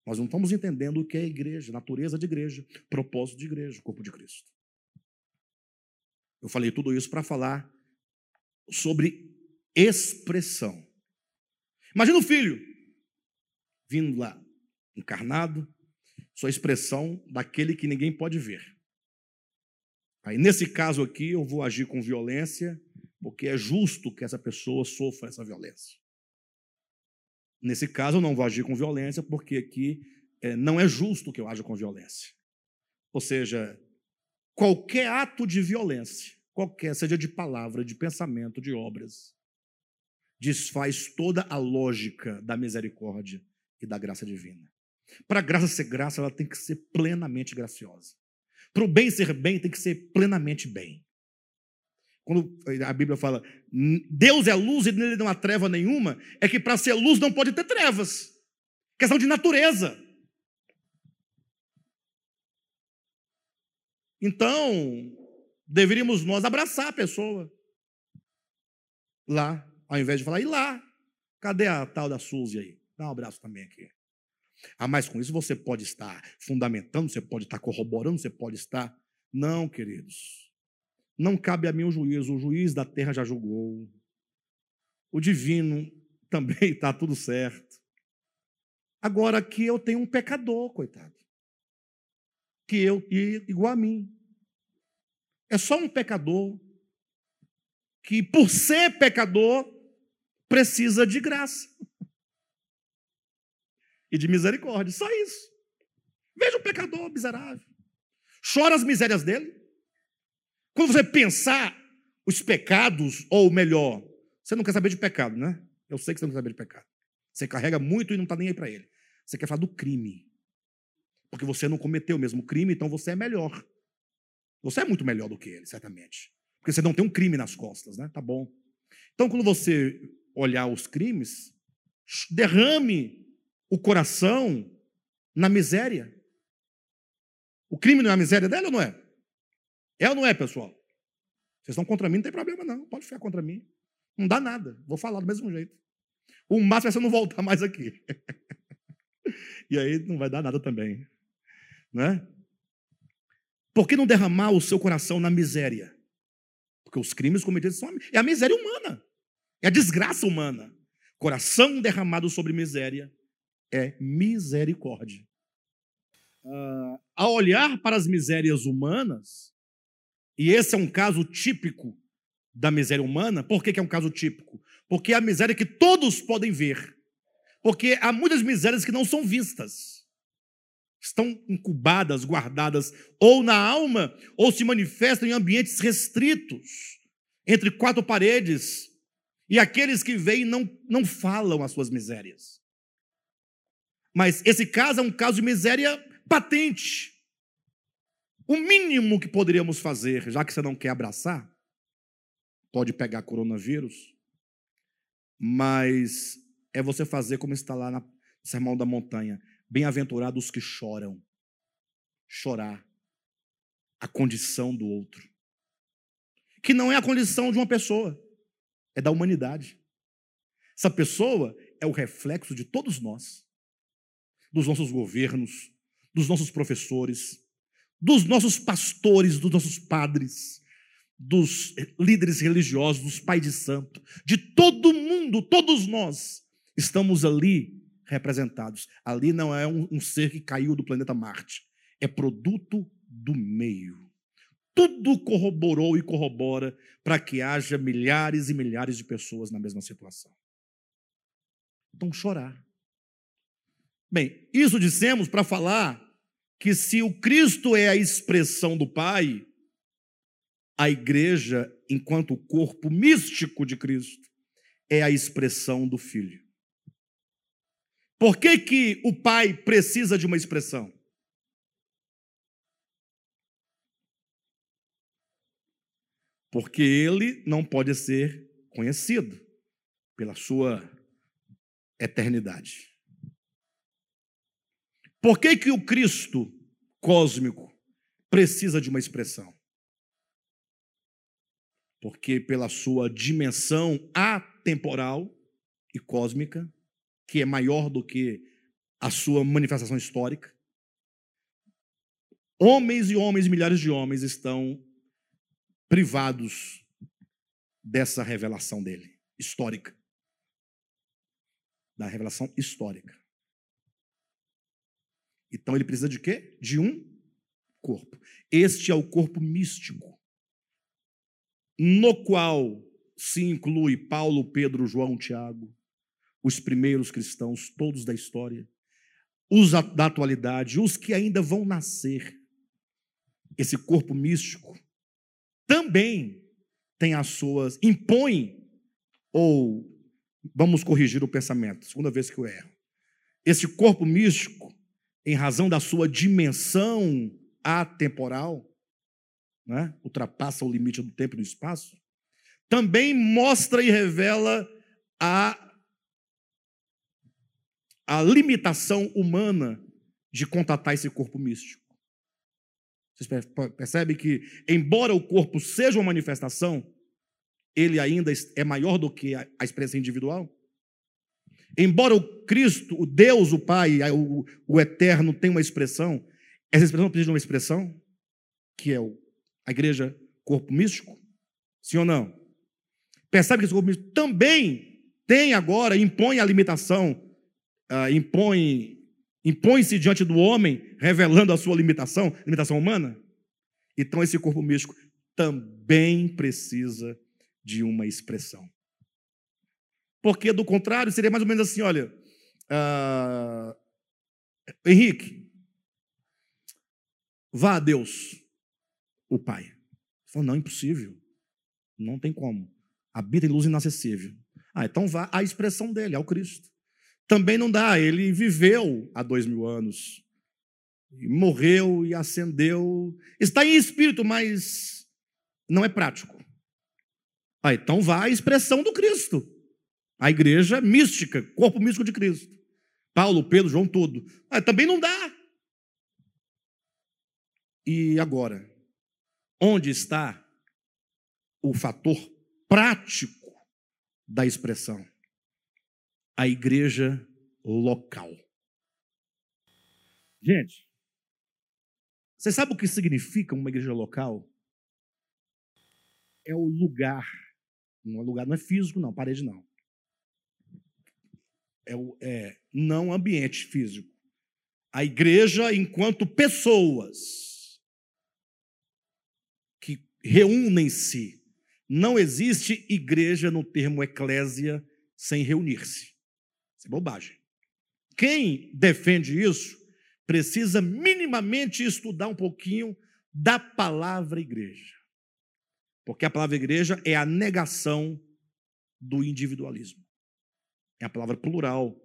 Nós não estamos entendendo o que é igreja, natureza de igreja, propósito de igreja, corpo de Cristo. Eu falei tudo isso para falar sobre expressão. Imagina o filho vindo lá, encarnado, sua expressão daquele que ninguém pode ver. Aí, nesse caso aqui, eu vou agir com violência, porque é justo que essa pessoa sofra essa violência. Nesse caso, eu não vou agir com violência, porque aqui é, não é justo que eu haja com violência. Ou seja, qualquer ato de violência, qualquer, seja de palavra, de pensamento, de obras, desfaz toda a lógica da misericórdia e da graça divina. Para a graça ser graça, ela tem que ser plenamente graciosa. Para o bem ser bem, tem que ser plenamente bem. Quando a Bíblia fala, Deus é luz e nele não há treva nenhuma, é que para ser luz não pode ter trevas. Questão de natureza. Então, deveríamos nós abraçar a pessoa lá, ao invés de falar, e lá? Cadê a tal da Suzy aí? Dá um abraço também aqui. Ah, mas com isso você pode estar fundamentando, você pode estar corroborando, você pode estar. Não, queridos. Não cabe a mim o juízo. O juiz da terra já julgou. O divino também está tudo certo. Agora aqui eu tenho um pecador, coitado. Que eu, igual a mim. É só um pecador que, por ser pecador, precisa de graça e de misericórdia. Só isso. Veja o pecador miserável. Chora as misérias dele. Quando você pensar os pecados, ou melhor, você não quer saber de pecado, né? Eu sei que você não quer saber de pecado. Você carrega muito e não está nem aí para ele. Você quer falar do crime. Porque você não cometeu o mesmo crime, então você é melhor. Você é muito melhor do que ele, certamente. Porque você não tem um crime nas costas, né? Tá bom. Então, quando você olhar os crimes, derrame o coração na miséria. O crime não é a miséria dela ou não é? É ou não é, pessoal? Vocês estão contra mim, não tem problema não. Pode ficar contra mim. Não dá nada. Vou falar do mesmo jeito. O máximo é você não voltar mais aqui. e aí não vai dar nada também. Né? Por que não derramar o seu coração na miséria? Porque os crimes cometidos são é a miséria humana. É a desgraça humana. Coração derramado sobre miséria é misericórdia. Uh, ao olhar para as misérias humanas, e esse é um caso típico da miséria humana, por que, que é um caso típico? Porque é a miséria que todos podem ver. Porque há muitas misérias que não são vistas. Estão incubadas, guardadas, ou na alma, ou se manifestam em ambientes restritos, entre quatro paredes, e aqueles que veem não, não falam as suas misérias. Mas esse caso é um caso de miséria patente. O mínimo que poderíamos fazer, já que você não quer abraçar, pode pegar coronavírus, mas é você fazer como está lá no Sermão da Montanha. Bem-aventurados os que choram. Chorar. A condição do outro. Que não é a condição de uma pessoa, é da humanidade. Essa pessoa é o reflexo de todos nós dos nossos governos, dos nossos professores, dos nossos pastores, dos nossos padres, dos líderes religiosos, dos pais de santo, de todo mundo, todos nós estamos ali representados. Ali não é um, um ser que caiu do planeta Marte, é produto do meio. Tudo corroborou e corrobora para que haja milhares e milhares de pessoas na mesma situação. Então, chorar. Bem, isso dissemos para falar que se o Cristo é a expressão do Pai, a igreja, enquanto corpo místico de Cristo, é a expressão do Filho. Por que, que o Pai precisa de uma expressão? Porque ele não pode ser conhecido pela sua eternidade. Por que, que o Cristo cósmico precisa de uma expressão? Porque pela sua dimensão atemporal e cósmica, que é maior do que a sua manifestação histórica, homens e homens, milhares de homens estão privados dessa revelação dele, histórica. Da revelação histórica. Então ele precisa de quê? De um corpo. Este é o corpo místico, no qual se inclui Paulo, Pedro, João, Tiago, os primeiros cristãos, todos da história, os da atualidade, os que ainda vão nascer. Esse corpo místico também tem as suas, impõe, ou vamos corrigir o pensamento, segunda vez que eu erro. Esse corpo místico em razão da sua dimensão atemporal, né? ultrapassa o limite do tempo e do espaço, também mostra e revela a, a limitação humana de contatar esse corpo místico. Vocês percebem que, embora o corpo seja uma manifestação, ele ainda é maior do que a experiência individual? Embora o Cristo, o Deus, o Pai, o, o Eterno tenha uma expressão, essa expressão precisa de uma expressão, que é a igreja corpo místico? Sim ou não? Percebe que esse corpo místico também tem agora, impõe a limitação, uh, impõe, impõe-se diante do homem, revelando a sua limitação, limitação humana? Então esse corpo místico também precisa de uma expressão. Porque, do contrário, seria mais ou menos assim: olha, uh, Henrique, vá a Deus, o Pai. Falou: não, impossível. Não tem como. Habita em luz inacessível. Ah, então vá à expressão dele, ao Cristo. Também não dá, ele viveu há dois mil anos. E morreu e ascendeu. Está em espírito, mas não é prático. Ah, então vá à expressão do Cristo. A igreja mística, corpo místico de Cristo. Paulo, Pedro, João, tudo. Ah, também não dá. E agora? Onde está o fator prático da expressão? A igreja local. Gente, você sabe o que significa uma igreja local? É o lugar. Não é lugar, não é físico, não, parede não. É, o, é não ambiente físico. A igreja enquanto pessoas que reúnem-se. Não existe igreja no termo eclésia sem reunir-se. Isso é bobagem. Quem defende isso precisa minimamente estudar um pouquinho da palavra igreja. Porque a palavra igreja é a negação do individualismo. É a palavra plural.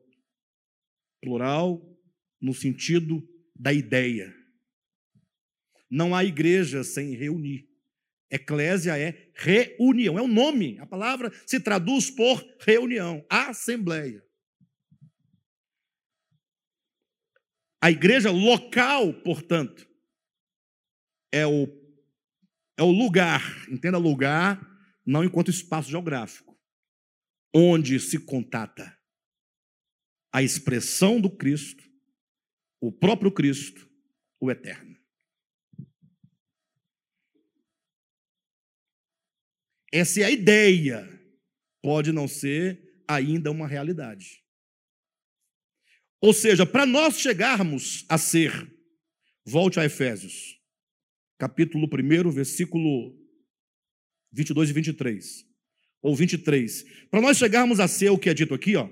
Plural no sentido da ideia. Não há igreja sem reunir. Eclésia é reunião, é o nome. A palavra se traduz por reunião, assembleia. A igreja local, portanto, é o, é o lugar, entenda lugar, não enquanto espaço geográfico, onde se contata a expressão do Cristo, o próprio Cristo, o eterno. Essa é a ideia, pode não ser ainda uma realidade. Ou seja, para nós chegarmos a ser, volte a Efésios, capítulo 1, versículo 22 e 23, ou 23. Para nós chegarmos a ser o que é dito aqui, ó,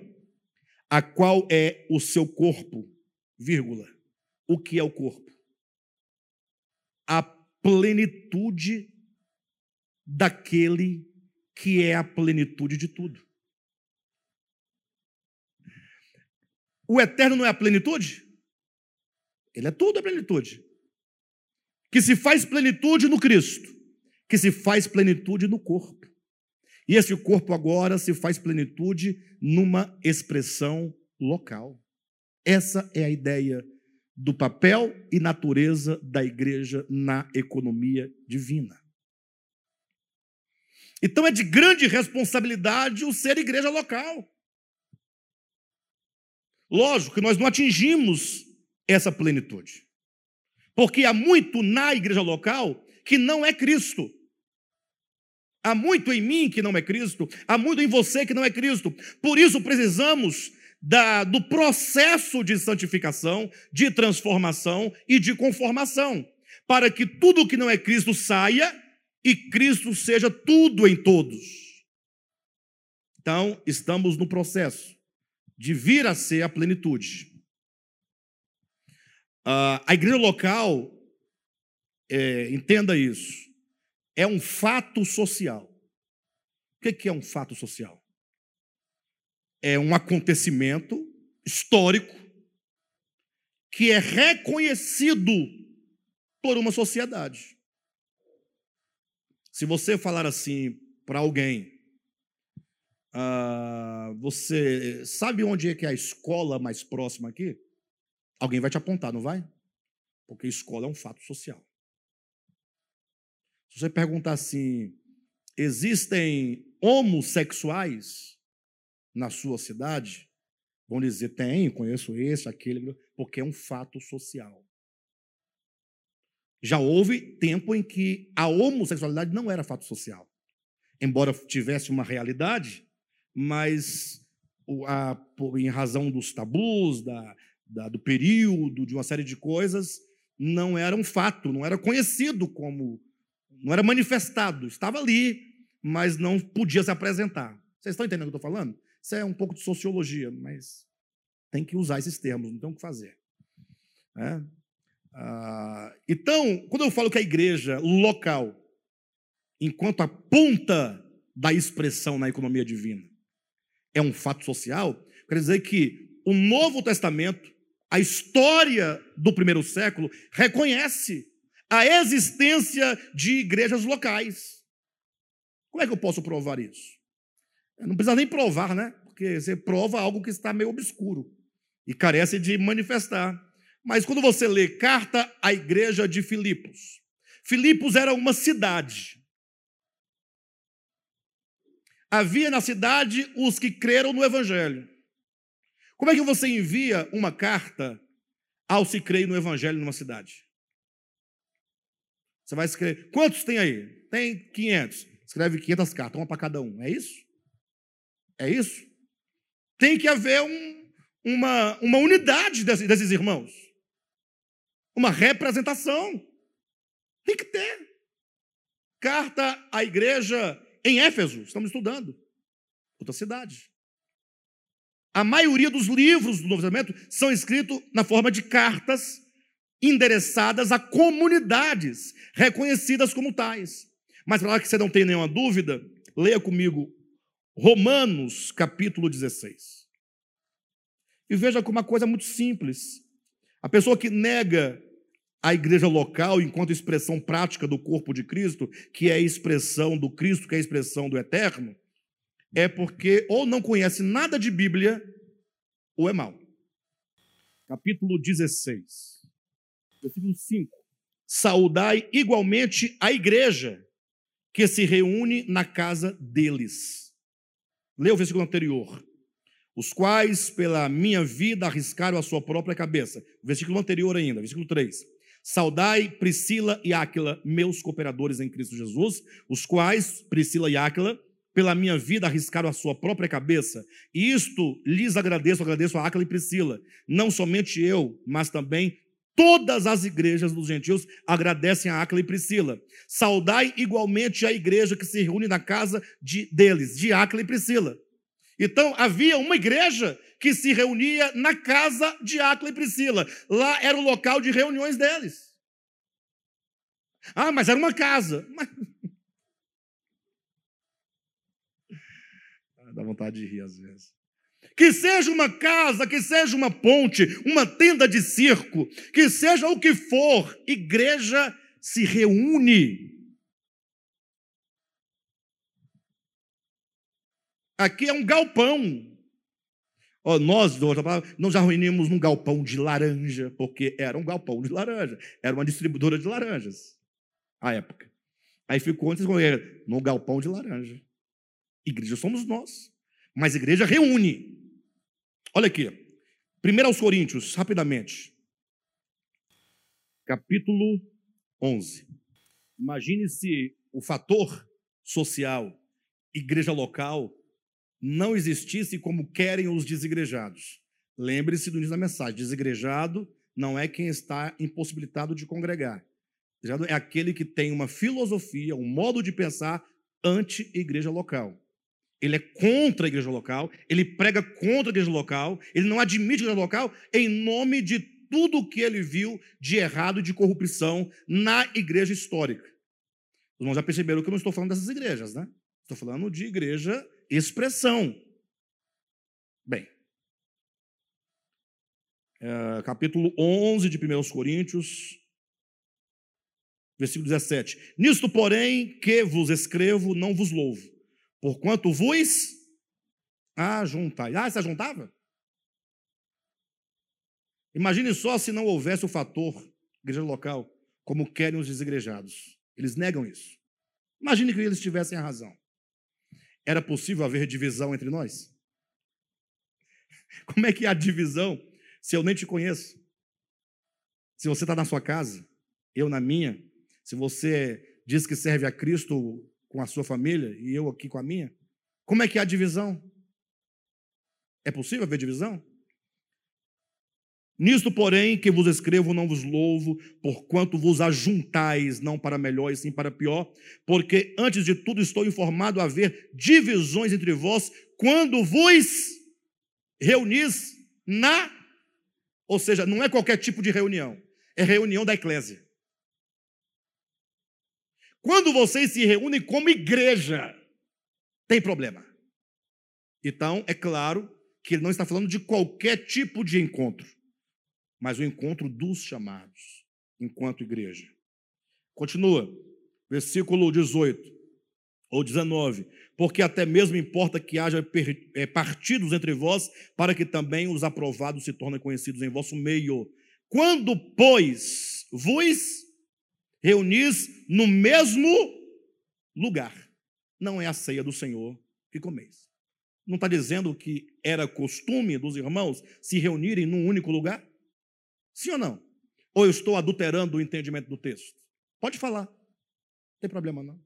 a qual é o seu corpo, vírgula. O que é o corpo? A plenitude daquele que é a plenitude de tudo. O eterno não é a plenitude? Ele é tudo a plenitude. Que se faz plenitude no Cristo, que se faz plenitude no corpo. E esse corpo agora se faz plenitude numa expressão local. Essa é a ideia do papel e natureza da igreja na economia divina. Então é de grande responsabilidade o ser igreja local. Lógico que nós não atingimos essa plenitude. Porque há muito na igreja local que não é Cristo. Há muito em mim que não é Cristo, há muito em você que não é Cristo. Por isso precisamos da, do processo de santificação, de transformação e de conformação, para que tudo que não é Cristo saia e Cristo seja tudo em todos. Então, estamos no processo de vir a ser a plenitude. Uh, a igreja local, é, entenda isso, é um fato social. O que é um fato social? É um acontecimento histórico que é reconhecido por uma sociedade. Se você falar assim para alguém, ah, você sabe onde é que é a escola mais próxima aqui? Alguém vai te apontar, não vai? Porque escola é um fato social. Se você perguntar assim, existem homossexuais na sua cidade? Vão dizer, tem, conheço esse, aquele, porque é um fato social. Já houve tempo em que a homossexualidade não era fato social. Embora tivesse uma realidade, mas a, em razão dos tabus, da, da, do período, de uma série de coisas, não era um fato, não era conhecido como, não era manifestado, estava ali, mas não podia se apresentar. Vocês estão entendendo o que eu estou falando? Isso é um pouco de sociologia, mas tem que usar esses termos, não tem o que fazer. É? Ah, então, quando eu falo que a igreja local, enquanto a ponta da expressão na economia divina, é um fato social, quer dizer que o Novo Testamento, a história do primeiro século, reconhece a existência de igrejas locais. Como é que eu posso provar isso? Eu não precisa nem provar, né? Porque você prova algo que está meio obscuro e carece de manifestar. Mas quando você lê carta à igreja de Filipos, Filipos era uma cidade. Havia na cidade os que creram no evangelho. Como é que você envia uma carta ao se crer no evangelho numa cidade? Você vai escrever. Quantos tem aí? Tem 500. Escreve 500 cartas, uma para cada um. É isso? É isso? Tem que haver um, uma, uma unidade desses, desses irmãos uma representação. Tem que ter. Carta à igreja em Éfeso, estamos estudando. Outra cidade. A maioria dos livros do Novo Testamento são escritos na forma de cartas endereçadas a comunidades reconhecidas como tais. Mas para que você não tenha nenhuma dúvida, leia comigo Romanos capítulo 16. E veja como uma coisa muito simples. A pessoa que nega a igreja local enquanto expressão prática do corpo de Cristo, que é a expressão do Cristo, que é a expressão do eterno, é porque ou não conhece nada de Bíblia ou é mau. Capítulo 16, versículo 5. Saudai igualmente a igreja que se reúne na casa deles. Leia o versículo anterior os quais pela minha vida arriscaram a sua própria cabeça. Versículo anterior ainda, versículo 3. Saudai Priscila e Áquila, meus cooperadores em Cristo Jesus, os quais, Priscila e Áquila, pela minha vida arriscaram a sua própria cabeça. E isto lhes agradeço, agradeço a Áquila e Priscila. Não somente eu, mas também todas as igrejas dos gentios agradecem a Áquila e Priscila. Saudai igualmente a igreja que se reúne na casa de, deles, de Áquila e Priscila. Então havia uma igreja que se reunia na casa de Áquila e Priscila. Lá era o local de reuniões deles. Ah, mas era uma casa. Dá vontade de rir às vezes. Que seja uma casa, que seja uma ponte, uma tenda de circo, que seja o que for, igreja se reúne Aqui é um galpão. Oh, nós, nós já reunimos num galpão de laranja, porque era um galpão de laranja, era uma distribuidora de laranjas, à época. Aí ficou antes no galpão de laranja. Igreja somos nós, mas igreja reúne. Olha aqui, 1 aos Coríntios, rapidamente, capítulo 11. Imagine se o fator social, igreja local, não existisse como querem os desigrejados. Lembre-se do início da mensagem: desigrejado não é quem está impossibilitado de congregar. Desigrejado é aquele que tem uma filosofia, um modo de pensar anti-igreja local. Ele é contra a igreja local, ele prega contra a igreja local, ele não admite a igreja local em nome de tudo o que ele viu de errado e de corrupção na igreja histórica. Os irmãos já perceberam que eu não estou falando dessas igrejas, né? Estou falando de igreja expressão. Bem, é, capítulo 11 de 1 Coríntios, versículo 17: Nisto, porém, que vos escrevo, não vos louvo, porquanto vos ajuntai. Ah, você ajuntava? Imagine só se não houvesse o fator igreja local, como querem os desigrejados. Eles negam isso. Imagine que eles tivessem a razão. Era possível haver divisão entre nós? Como é que há divisão se eu nem te conheço? Se você está na sua casa, eu na minha, se você diz que serve a Cristo com a sua família e eu aqui com a minha, como é que há divisão? É possível haver divisão? Nisto, porém, que vos escrevo, não vos louvo, porquanto vos ajuntais, não para melhor e sim para pior, porque antes de tudo estou informado a haver divisões entre vós quando vos reunis na. Ou seja, não é qualquer tipo de reunião, é reunião da eclésia. Quando vocês se reúnem como igreja, tem problema. Então, é claro que ele não está falando de qualquer tipo de encontro, mas o encontro dos chamados, enquanto igreja. Continua, versículo 18 ou 19. Porque até mesmo importa que haja é, partidos entre vós, para que também os aprovados se tornem conhecidos em vosso meio. Quando, pois, vos reunis no mesmo lugar, não é a ceia do Senhor que comeis. Não está dizendo que era costume dos irmãos se reunirem num único lugar? Sim ou não? Ou eu estou adulterando o entendimento do texto? Pode falar, não tem problema não.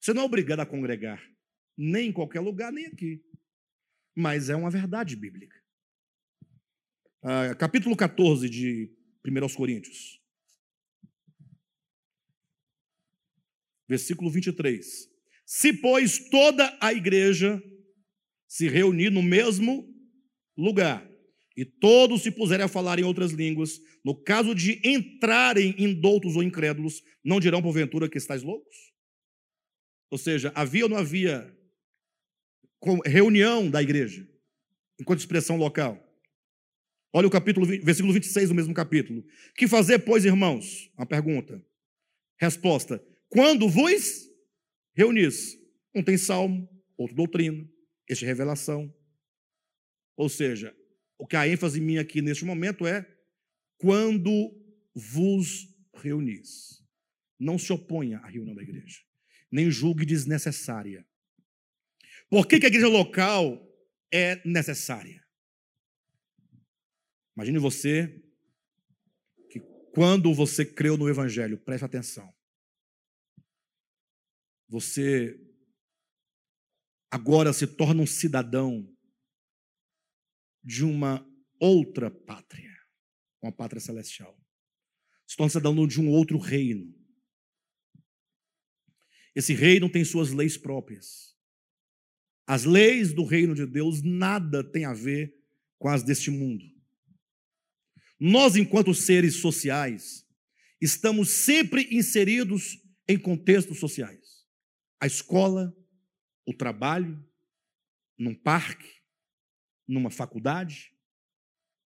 Você não é obrigado a congregar, nem em qualquer lugar, nem aqui. Mas é uma verdade bíblica. Ah, capítulo 14 de 1 Coríntios. Versículo 23. Se, pois, toda a igreja se reunir no mesmo lugar, e todos se puserem a falar em outras línguas, no caso de entrarem indoutos ou incrédulos, não dirão porventura que estáis loucos? Ou seja, havia ou não havia reunião da igreja, enquanto expressão local? Olha o capítulo, versículo 26 do mesmo capítulo. Que fazer, pois, irmãos? Uma pergunta. Resposta: Quando vos reunis, um tem salmo, outro doutrina, este é revelação. Ou seja, o que a ênfase minha aqui neste momento é quando vos reunis. Não se oponha à reunião da igreja, nem julgue desnecessária. Por que, que a igreja local é necessária? Imagine você que quando você creu no Evangelho, preste atenção, você agora se torna um cidadão de uma outra pátria, uma pátria celestial. Se torna cidadão de um outro reino. Esse reino tem suas leis próprias. As leis do reino de Deus nada tem a ver com as deste mundo. Nós, enquanto seres sociais, estamos sempre inseridos em contextos sociais. A escola, o trabalho, num parque, numa faculdade,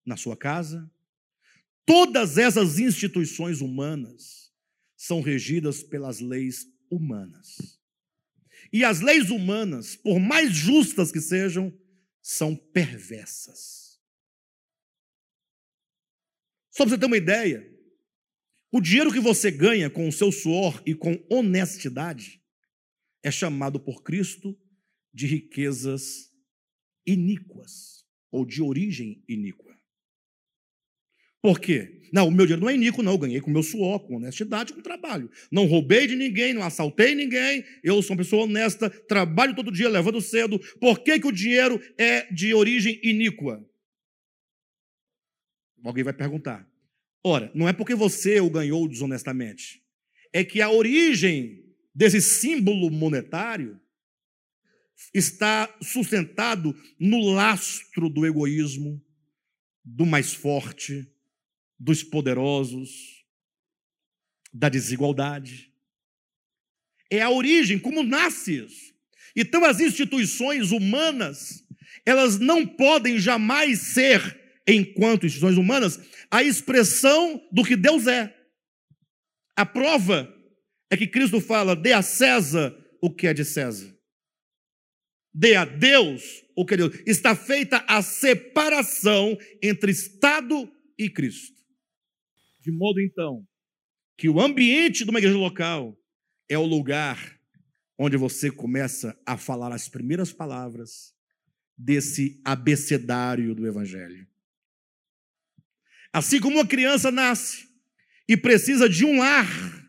na sua casa. Todas essas instituições humanas são regidas pelas leis humanas. E as leis humanas, por mais justas que sejam, são perversas. Só para você ter uma ideia, o dinheiro que você ganha com o seu suor e com honestidade é chamado por Cristo de riquezas iníquas ou de origem iníqua. Por quê? Não, o meu dinheiro não é iníquo, não. Eu ganhei com meu suor, com honestidade, com trabalho. Não roubei de ninguém, não assaltei ninguém. Eu sou uma pessoa honesta, trabalho todo dia, levando cedo. Por que, que o dinheiro é de origem iníqua? Alguém vai perguntar. Ora, não é porque você o ganhou desonestamente. É que a origem desse símbolo monetário está sustentado no lastro do egoísmo, do mais forte, dos poderosos, da desigualdade. É a origem, como nasce isso. Então, as instituições humanas, elas não podem jamais ser, enquanto instituições humanas, a expressão do que Deus é. A prova é que Cristo fala: dê a César o que é de César dê a Deus o que é Deus. Está feita a separação entre Estado e Cristo. De modo então que o ambiente de uma igreja local é o lugar onde você começa a falar as primeiras palavras desse abecedário do Evangelho. Assim como uma criança nasce e precisa de um lar,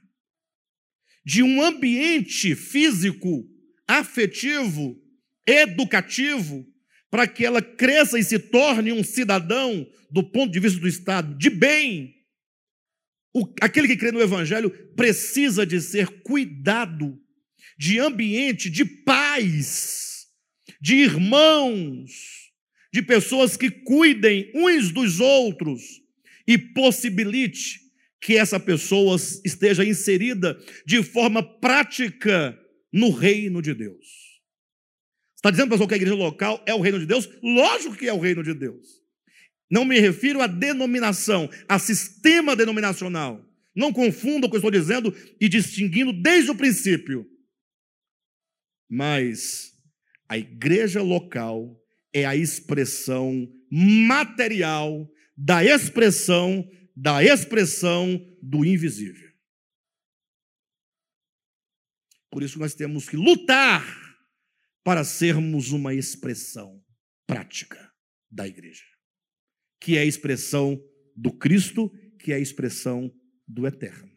de um ambiente físico, afetivo, educativo, para que ela cresça e se torne um cidadão, do ponto de vista do Estado, de bem. O, aquele que crê no Evangelho precisa de ser cuidado, de ambiente de paz, de irmãos, de pessoas que cuidem uns dos outros e possibilite que essa pessoa esteja inserida de forma prática no reino de Deus. Está dizendo, pessoal, que a igreja local é o reino de Deus? Lógico que é o reino de Deus. Não me refiro à denominação, a sistema denominacional. Não confunda o que eu estou dizendo e distinguindo desde o princípio. Mas a igreja local é a expressão material da expressão da expressão do invisível. Por isso nós temos que lutar para sermos uma expressão prática da igreja, que é a expressão do Cristo, que é a expressão do eterno.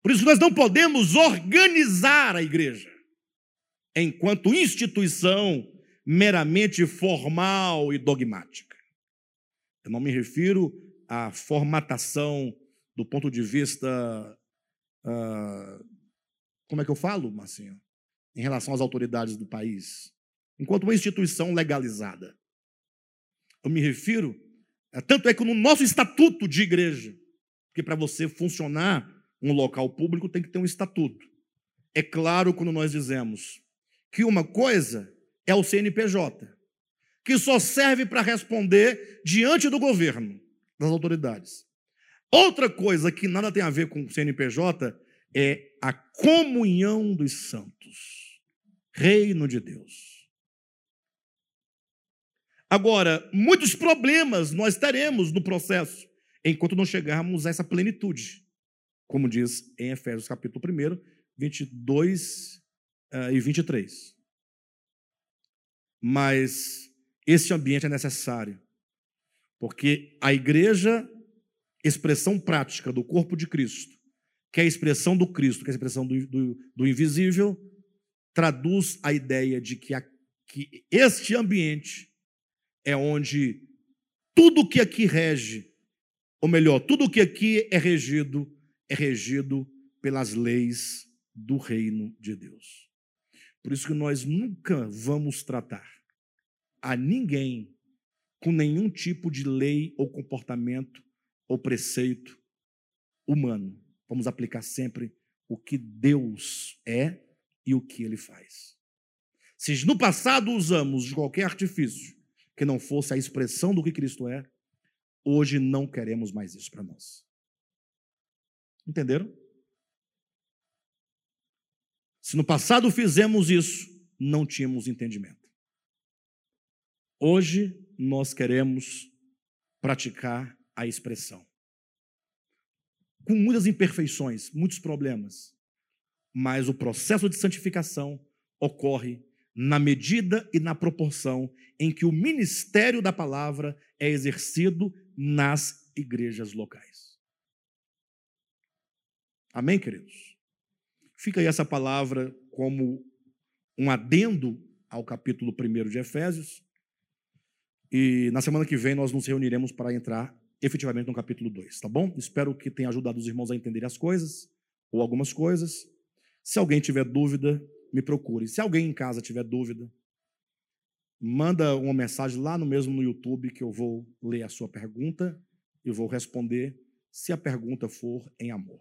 Por isso nós não podemos organizar a igreja enquanto instituição meramente formal e dogmática. Eu não me refiro à formatação do ponto de vista. Uh, como é que eu falo, Marcinho? Em relação às autoridades do país. Enquanto uma instituição legalizada. Eu me refiro. É, tanto é que no nosso estatuto de igreja, porque para você funcionar um local público tem que ter um estatuto. É claro quando nós dizemos que uma coisa é o CNPJ, que só serve para responder diante do governo, das autoridades. Outra coisa que nada tem a ver com o CNPJ é a comunhão dos santos, reino de Deus. Agora, muitos problemas nós teremos no processo enquanto não chegarmos a essa plenitude, como diz em Efésios capítulo 1, 22 uh, e 23. Mas esse ambiente é necessário, porque a igreja, expressão prática do corpo de Cristo, que é a expressão do Cristo, que é a expressão do, do, do invisível, traduz a ideia de que, a, que este ambiente é onde tudo que aqui rege, ou melhor, tudo que aqui é regido, é regido pelas leis do reino de Deus. Por isso que nós nunca vamos tratar a ninguém com nenhum tipo de lei ou comportamento ou preceito humano. Vamos aplicar sempre o que Deus é e o que ele faz. Se no passado usamos de qualquer artifício que não fosse a expressão do que Cristo é, hoje não queremos mais isso para nós. Entenderam? Se no passado fizemos isso, não tínhamos entendimento. Hoje nós queremos praticar a expressão. Com muitas imperfeições, muitos problemas, mas o processo de santificação ocorre na medida e na proporção em que o ministério da palavra é exercido nas igrejas locais. Amém, queridos? Fica aí essa palavra como um adendo ao capítulo 1 de Efésios. E na semana que vem nós nos reuniremos para entrar efetivamente no capítulo 2, tá bom? Espero que tenha ajudado os irmãos a entenderem as coisas, ou algumas coisas. Se alguém tiver dúvida, me procure. Se alguém em casa tiver dúvida, manda uma mensagem lá no mesmo no YouTube que eu vou ler a sua pergunta e vou responder se a pergunta for em amor.